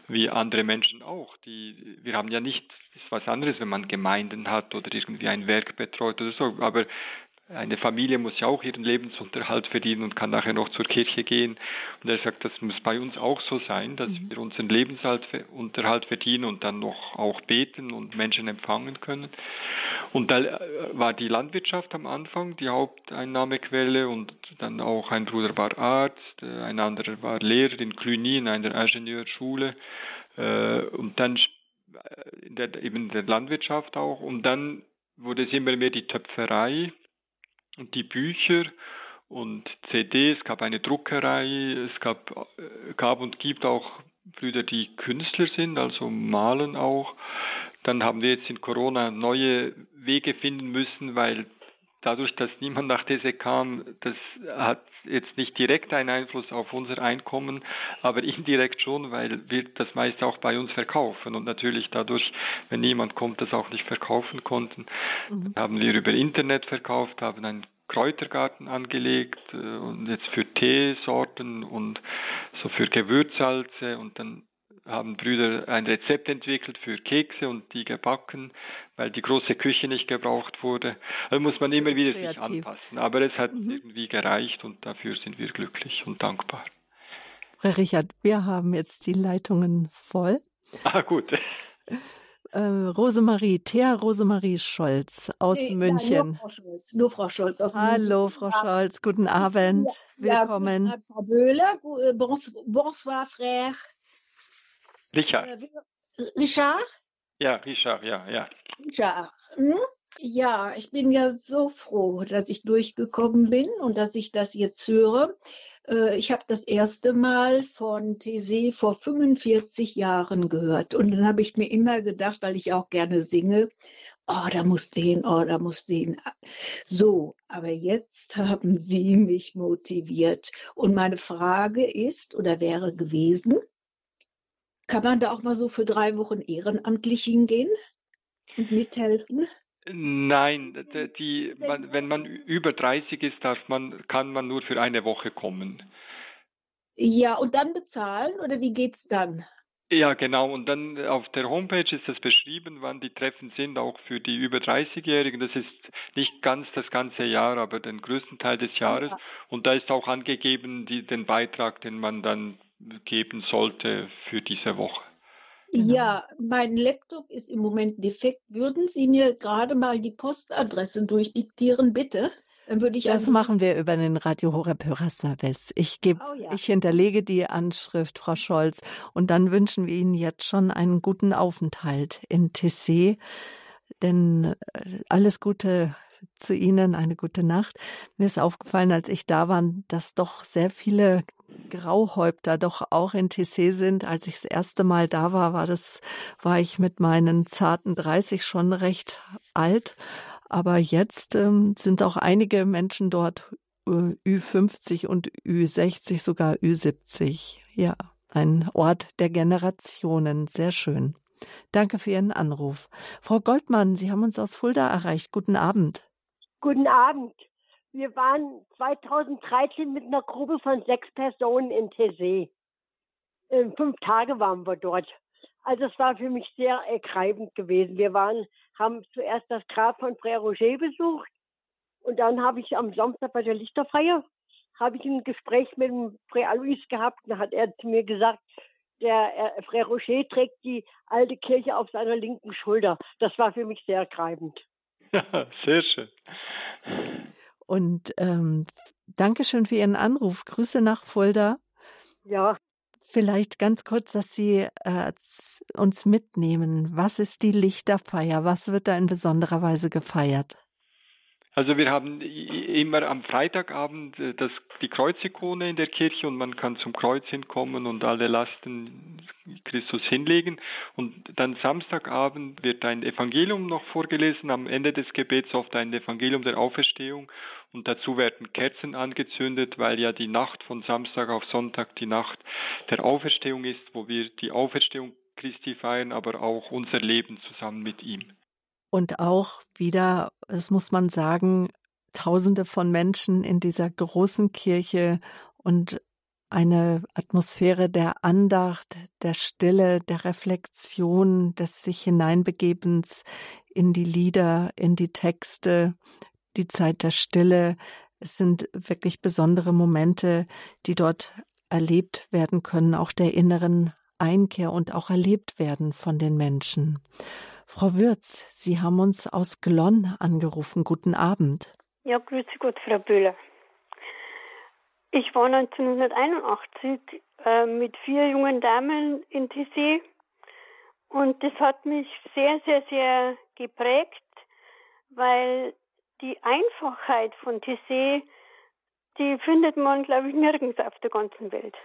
wie andere Menschen auch. Die, wir haben ja nicht, ist was anderes, wenn man Gemeinden hat oder irgendwie ein Werk betreut oder so, aber eine Familie muss ja auch ihren Lebensunterhalt verdienen und kann nachher noch zur Kirche gehen. Und er sagt, das muss bei uns auch so sein, dass mhm. wir unseren Lebensunterhalt verdienen und dann noch auch beten und Menschen empfangen können. Und da äh, war die Landwirtschaft am Anfang die Haupteinnahmequelle und dann auch ein Bruder war Arzt, äh, ein anderer war Lehrer in Cluny in einer Ingenieurschule äh, und dann in der, eben in der Landwirtschaft auch. Und dann wurde es immer mehr die Töpferei die Bücher und CDs, es gab eine Druckerei, es gab, äh, gab und gibt auch Brüder, die Künstler sind, also malen auch. Dann haben wir jetzt in Corona neue Wege finden müssen, weil dadurch, dass niemand nach These kam, das hat jetzt nicht direkt einen Einfluss auf unser Einkommen, aber indirekt schon, weil wir das meist auch bei uns verkaufen. Und natürlich dadurch, wenn niemand kommt, das auch nicht verkaufen konnten, mhm. haben wir über Internet verkauft, haben einen Kräutergarten angelegt äh, und jetzt für Teesorten und so für Gewürzsalze. Und dann haben Brüder ein Rezept entwickelt für Kekse und die gebacken, weil die große Küche nicht gebraucht wurde. Also muss man immer wieder Kreativ. sich anpassen. Aber es hat mhm. irgendwie gereicht und dafür sind wir glücklich und dankbar. Herr Richard, wir haben jetzt die Leitungen voll. Ah, gut. Äh, Rosemarie, Thea Rosemarie Scholz aus nee, München. Ja, nur Frau Scholz, nur Frau Scholz aus Hallo, München. Frau Scholz, guten Abend. Ja, Willkommen. Ja, Frau Böhler, äh, bonsoir, frère. Richard. Äh, Richard? Ja, Richard, ja, ja. Richard. Hm? Ja, ich bin ja so froh, dass ich durchgekommen bin und dass ich das jetzt höre. Äh, ich habe das erste Mal von TC vor 45 Jahren gehört. Und dann habe ich mir immer gedacht, weil ich auch gerne singe, oh, da muss den, oh, da muss den. So, aber jetzt haben Sie mich motiviert. Und meine Frage ist oder wäre gewesen, kann man da auch mal so für drei Wochen ehrenamtlich hingehen und mithelfen? Nein, die, man, wenn man über 30 ist, darf man, kann man nur für eine Woche kommen. Ja, und dann bezahlen oder wie geht es dann? Ja, genau. Und dann auf der Homepage ist das beschrieben, wann die Treffen sind, auch für die über 30-Jährigen. Das ist nicht ganz das ganze Jahr, aber den größten Teil des Jahres. Ja. Und da ist auch angegeben, die, den Beitrag, den man dann geben sollte für diese Woche. Genau. Ja, mein Laptop ist im Moment defekt. Würden Sie mir gerade mal die Postadresse durchdiktieren, bitte? Dann würde ich das machen wir über den Radio Horeb Hörerservice. Ich gebe, oh, ja. ich hinterlege die Anschrift, Frau Scholz, und dann wünschen wir Ihnen jetzt schon einen guten Aufenthalt in Tessé. Denn äh, alles Gute zu Ihnen, eine gute Nacht. Mir ist aufgefallen, als ich da war, dass doch sehr viele Grauhäupter doch auch in Tessé sind. Als ich das erste Mal da war, war das, war ich mit meinen zarten 30 schon recht alt. Aber jetzt ähm, sind auch einige Menschen dort äh, Ü50 und Ü60, sogar Ü70. Ja, ein Ort der Generationen. Sehr schön. Danke für Ihren Anruf. Frau Goldmann, Sie haben uns aus Fulda erreicht. Guten Abend. Guten Abend. Wir waren 2013 mit einer Gruppe von sechs Personen in Tessé. Ähm, fünf Tage waren wir dort. Also es war für mich sehr ergreifend gewesen. Wir waren, haben zuerst das Grab von Frère Roger besucht und dann habe ich am Samstag bei der Lichterfeier habe ich ein Gespräch mit dem Frère Alois gehabt und hat er zu mir gesagt, der äh, Frère Rocher trägt die alte Kirche auf seiner linken Schulter. Das war für mich sehr ergreifend. Ja, sehr schön. Und ähm, Dankeschön für Ihren Anruf. Grüße nach Fulda. Ja, Vielleicht ganz kurz, dass Sie äh, uns mitnehmen. Was ist die Lichterfeier? Was wird da in besonderer Weise gefeiert? Also wir haben immer am Freitagabend äh, das, die Kreuzikone in der Kirche und man kann zum Kreuz hinkommen und alle Lasten Christus hinlegen. Und dann Samstagabend wird ein Evangelium noch vorgelesen, am Ende des Gebets oft ein Evangelium der Auferstehung und dazu werden Kerzen angezündet, weil ja die Nacht von Samstag auf Sonntag die Nacht der Auferstehung ist, wo wir die Auferstehung Christi feiern, aber auch unser Leben zusammen mit ihm. Und auch wieder, das muss man sagen, Tausende von Menschen in dieser großen Kirche und eine Atmosphäre der Andacht, der Stille, der Reflexion, des sich hineinbegebens in die Lieder, in die Texte, die Zeit der Stille. Es sind wirklich besondere Momente, die dort erlebt werden können, auch der inneren Einkehr und auch erlebt werden von den Menschen. Frau Würz, Sie haben uns aus Glonn angerufen. Guten Abend. Ja, grüße Gott, Frau Böhler. Ich war 1981 äh, mit vier jungen Damen in Tessé und das hat mich sehr, sehr, sehr geprägt, weil die Einfachheit von Tessé, die findet man, glaube ich, nirgends auf der ganzen Welt.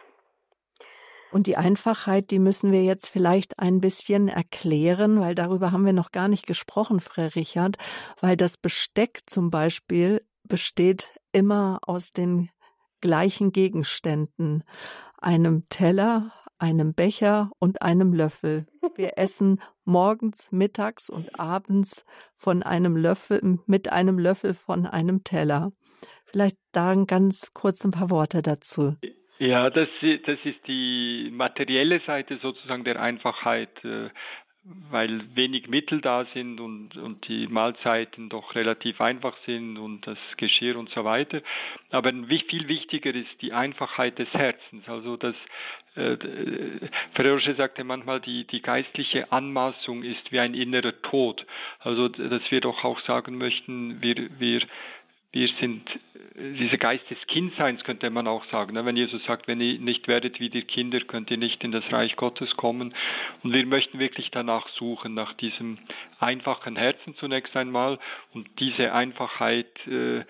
Und die Einfachheit, die müssen wir jetzt vielleicht ein bisschen erklären, weil darüber haben wir noch gar nicht gesprochen, Frau Richard, weil das Besteck zum Beispiel besteht immer aus den gleichen Gegenständen. Einem Teller, einem Becher und einem Löffel. Wir essen morgens, mittags und abends von einem Löffel, mit einem Löffel von einem Teller. Vielleicht da ganz kurz ein paar Worte dazu. Ja, das, das ist die materielle Seite sozusagen der Einfachheit, äh, weil wenig Mittel da sind und, und die Mahlzeiten doch relativ einfach sind und das Geschirr und so weiter. Aber viel wichtiger ist die Einfachheit des Herzens. Also das, äh, Ferrosche sagte manchmal, die, die geistliche Anmaßung ist wie ein innerer Tod. Also dass wir doch auch sagen möchten, wir, wir wir sind diese Geist des Kindseins, könnte man auch sagen. Ne? Wenn Jesus sagt, wenn ihr nicht werdet wie die Kinder, könnt ihr nicht in das Reich Gottes kommen. Und wir möchten wirklich danach suchen, nach diesem einfachen Herzen zunächst einmal. Und diese Einfachheit äh,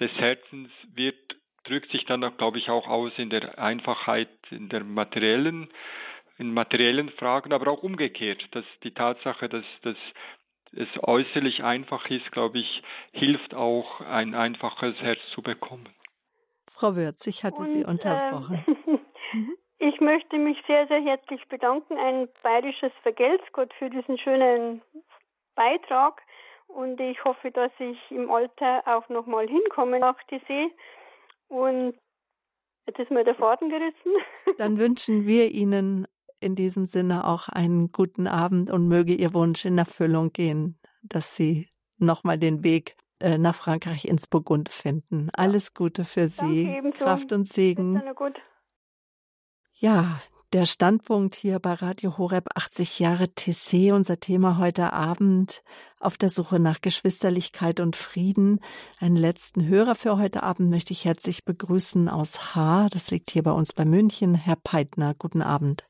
des Herzens wird, drückt sich dann, glaube ich, auch aus in der Einfachheit, in der materiellen in materiellen Fragen, aber auch umgekehrt, dass die Tatsache, dass, dass es äußerlich einfach ist, glaube ich, hilft auch, ein einfaches Herz zu bekommen. Frau Würz, ich hatte Und, Sie unterbrochen. Äh, ich möchte mich sehr, sehr herzlich bedanken. Ein bayerisches Vergelt's Gott für diesen schönen Beitrag. Und ich hoffe, dass ich im Alter auch nochmal hinkomme nach die See. Und Jetzt ist mir der Faden gerissen. Dann wünschen wir Ihnen in diesem Sinne auch einen guten Abend und möge Ihr Wunsch in Erfüllung gehen, dass Sie nochmal den Weg äh, nach Frankreich ins Burgund finden. Alles Gute für Sie. Kraft und Segen. Ja, der Standpunkt hier bei Radio Horeb 80 Jahre TC, unser Thema heute Abend auf der Suche nach Geschwisterlichkeit und Frieden. Einen letzten Hörer für heute Abend möchte ich herzlich begrüßen aus Haar. Das liegt hier bei uns bei München. Herr Peitner, guten Abend.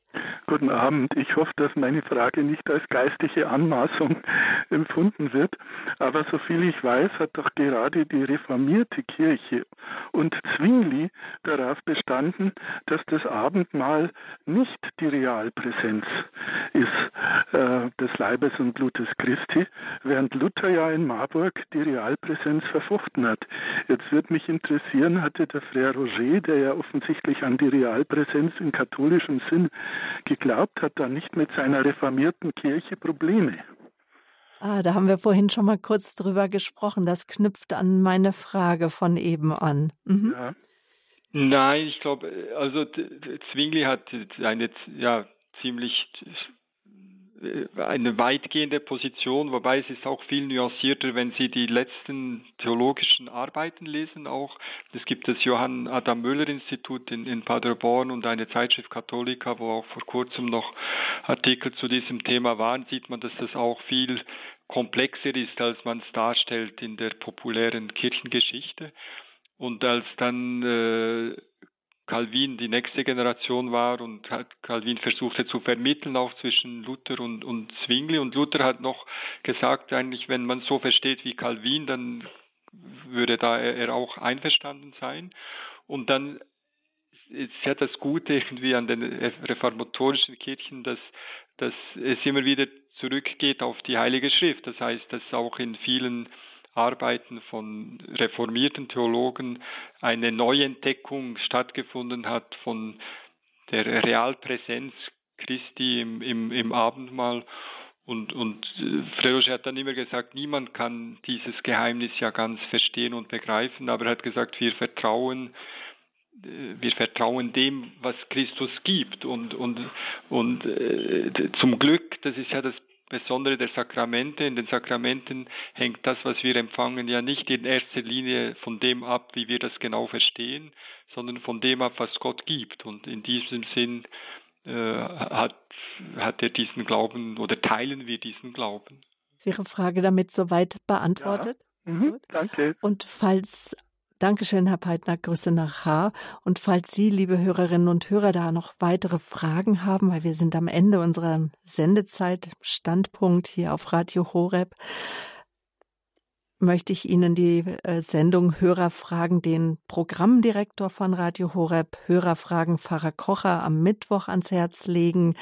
Guten Abend. Ich hoffe, dass meine Frage nicht als geistige Anmaßung empfunden wird. Aber soviel ich weiß, hat doch gerade die reformierte Kirche und Zwingli darauf bestanden, dass das Abendmahl nicht die Realpräsenz ist äh, des Leibes und Blutes Christi, während Luther ja in Marburg die Realpräsenz verfochten hat. Jetzt wird mich interessieren, hatte der Frère Roger, der ja offensichtlich an die Realpräsenz im katholischen Sinn geglaubt hat, dann nicht mit seiner reformierten Kirche Probleme. Ah, da haben wir vorhin schon mal kurz drüber gesprochen. Das knüpft an meine Frage von eben an. Mhm. Ja. Nein, ich glaube, also Zwingli hat eine ja ziemlich eine weitgehende Position, wobei es ist auch viel nuancierter, wenn Sie die letzten theologischen Arbeiten lesen auch. Es gibt das Johann Adam Müller Institut in, in Paderborn und eine Zeitschrift Katholika, wo auch vor kurzem noch Artikel zu diesem Thema waren, sieht man, dass das auch viel komplexer ist, als man es darstellt in der populären Kirchengeschichte. Und als dann äh, Calvin die nächste Generation war und Calvin versuchte zu vermitteln auch zwischen Luther und, und Zwingli und Luther hat noch gesagt eigentlich, wenn man so versteht wie Calvin, dann würde da er auch einverstanden sein und dann ist ja das Gute irgendwie an den reformatorischen Kirchen, dass, dass es immer wieder zurückgeht auf die Heilige Schrift. Das heißt, dass auch in vielen Arbeiten von reformierten Theologen eine Neuentdeckung stattgefunden hat von der Realpräsenz Christi im, im, im Abendmahl. Und, und äh, Fredosch hat dann immer gesagt, niemand kann dieses Geheimnis ja ganz verstehen und begreifen, aber er hat gesagt, wir vertrauen, äh, wir vertrauen dem, was Christus gibt. Und, und, und äh, zum Glück, das ist ja das Besondere der Sakramente. In den Sakramenten hängt das, was wir empfangen, ja nicht in erster Linie von dem ab, wie wir das genau verstehen, sondern von dem ab, was Gott gibt. Und in diesem Sinn äh, hat, hat er diesen Glauben oder teilen wir diesen Glauben. Ist Ihre Frage damit soweit beantwortet? Ja. Mhm, danke. Und falls Dankeschön, Herr Peitner. Grüße nach Haar. Und falls Sie, liebe Hörerinnen und Hörer, da noch weitere Fragen haben, weil wir sind am Ende unserer Sendezeit, Standpunkt hier auf Radio Horeb, möchte ich Ihnen die äh, Sendung Hörerfragen, den Programmdirektor von Radio Horeb, Hörerfragen Pfarrer Kocher am Mittwoch ans Herz legen.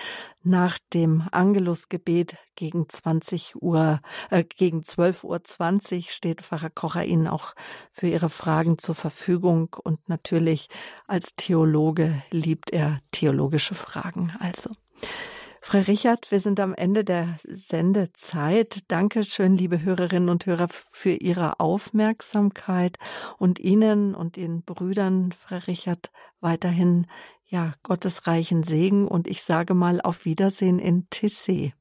Nach dem Angelusgebet gegen 20 Uhr, äh, gegen 12.20 Uhr 20 steht Pfarrer Kocher Ihnen auch für Ihre Fragen zur Verfügung und natürlich als Theologe liebt er theologische Fragen. Also. Frau Richard, wir sind am Ende der Sendezeit. Danke schön, liebe Hörerinnen und Hörer, für Ihre Aufmerksamkeit und Ihnen und den Brüdern, Frau Richard, weiterhin ja Gottes reichen Segen und ich sage mal auf Wiedersehen in Tissé.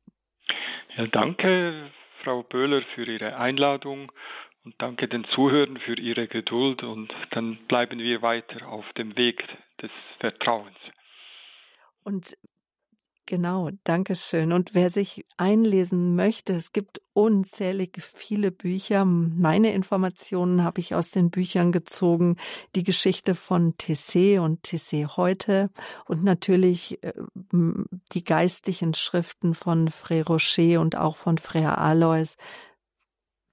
Ja, danke, Frau Böhler, für Ihre Einladung und danke den Zuhörern für Ihre Geduld und dann bleiben wir weiter auf dem Weg des Vertrauens. Und Genau, danke schön. Und wer sich einlesen möchte, es gibt unzählige viele Bücher. Meine Informationen habe ich aus den Büchern gezogen. Die Geschichte von Tessé und Tessé heute und natürlich äh, die geistlichen Schriften von Frère Rocher und auch von Frère Alois.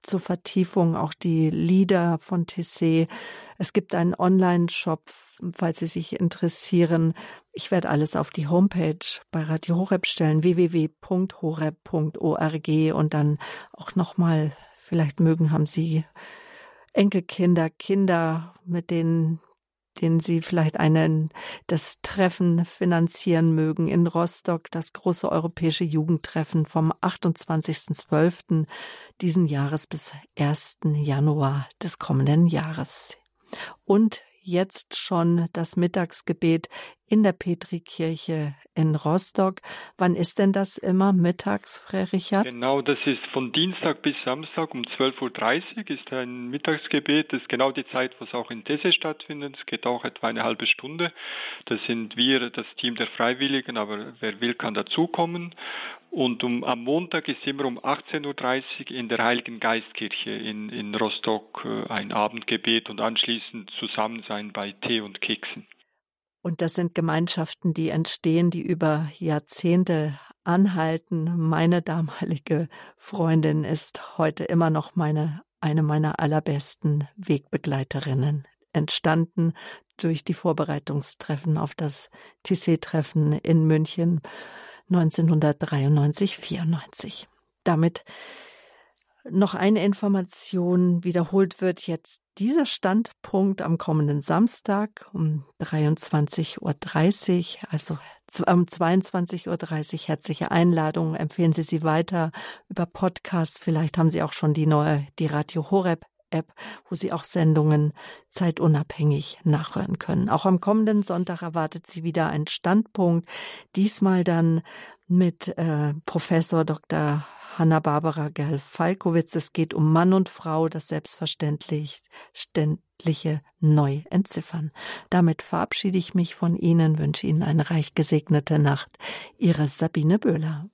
Zur Vertiefung auch die Lieder von Tessé. Es gibt einen Online-Shop, falls Sie sich interessieren, ich werde alles auf die Homepage bei Radio Horeb stellen, www.horeb.org und dann auch nochmal, vielleicht mögen haben Sie Enkelkinder, Kinder, mit denen denen Sie vielleicht einen, das Treffen finanzieren mögen in Rostock, das große europäische Jugendtreffen vom 28.12. diesen Jahres bis 1. Januar des kommenden Jahres. Und jetzt schon das Mittagsgebet in der Petrikirche in Rostock. Wann ist denn das immer mittags, Frau Richard? Genau, das ist von Dienstag bis Samstag um 12.30 Uhr ist ein Mittagsgebet. Das ist genau die Zeit, wo es auch in Tesse stattfindet. Es geht auch etwa eine halbe Stunde. Das sind wir, das Team der Freiwilligen, aber wer will, kann dazukommen. Und um, am Montag ist immer um 18.30 Uhr in der Heiligen Geistkirche in, in Rostock äh, ein Abendgebet und anschließend Zusammensein bei Tee und Keksen. Und das sind Gemeinschaften, die entstehen, die über Jahrzehnte anhalten. Meine damalige Freundin ist heute immer noch meine, eine meiner allerbesten Wegbegleiterinnen entstanden durch die Vorbereitungstreffen auf das TC-Treffen in München 1993, 94. Damit noch eine Information wiederholt wird jetzt dieser Standpunkt am kommenden Samstag um 23.30 Uhr, also um 22.30 Uhr. Herzliche Einladung. Empfehlen Sie sie weiter über Podcast. Vielleicht haben Sie auch schon die neue, die Radio Horeb App, wo Sie auch Sendungen zeitunabhängig nachhören können. Auch am kommenden Sonntag erwartet Sie wieder einen Standpunkt. Diesmal dann mit äh, Professor Dr. Hanna-Barbara Gerl-Falkowitz. Es geht um Mann und Frau, das Selbstverständliche neu entziffern. Damit verabschiede ich mich von Ihnen, wünsche Ihnen eine reich gesegnete Nacht. Ihre Sabine Böhler.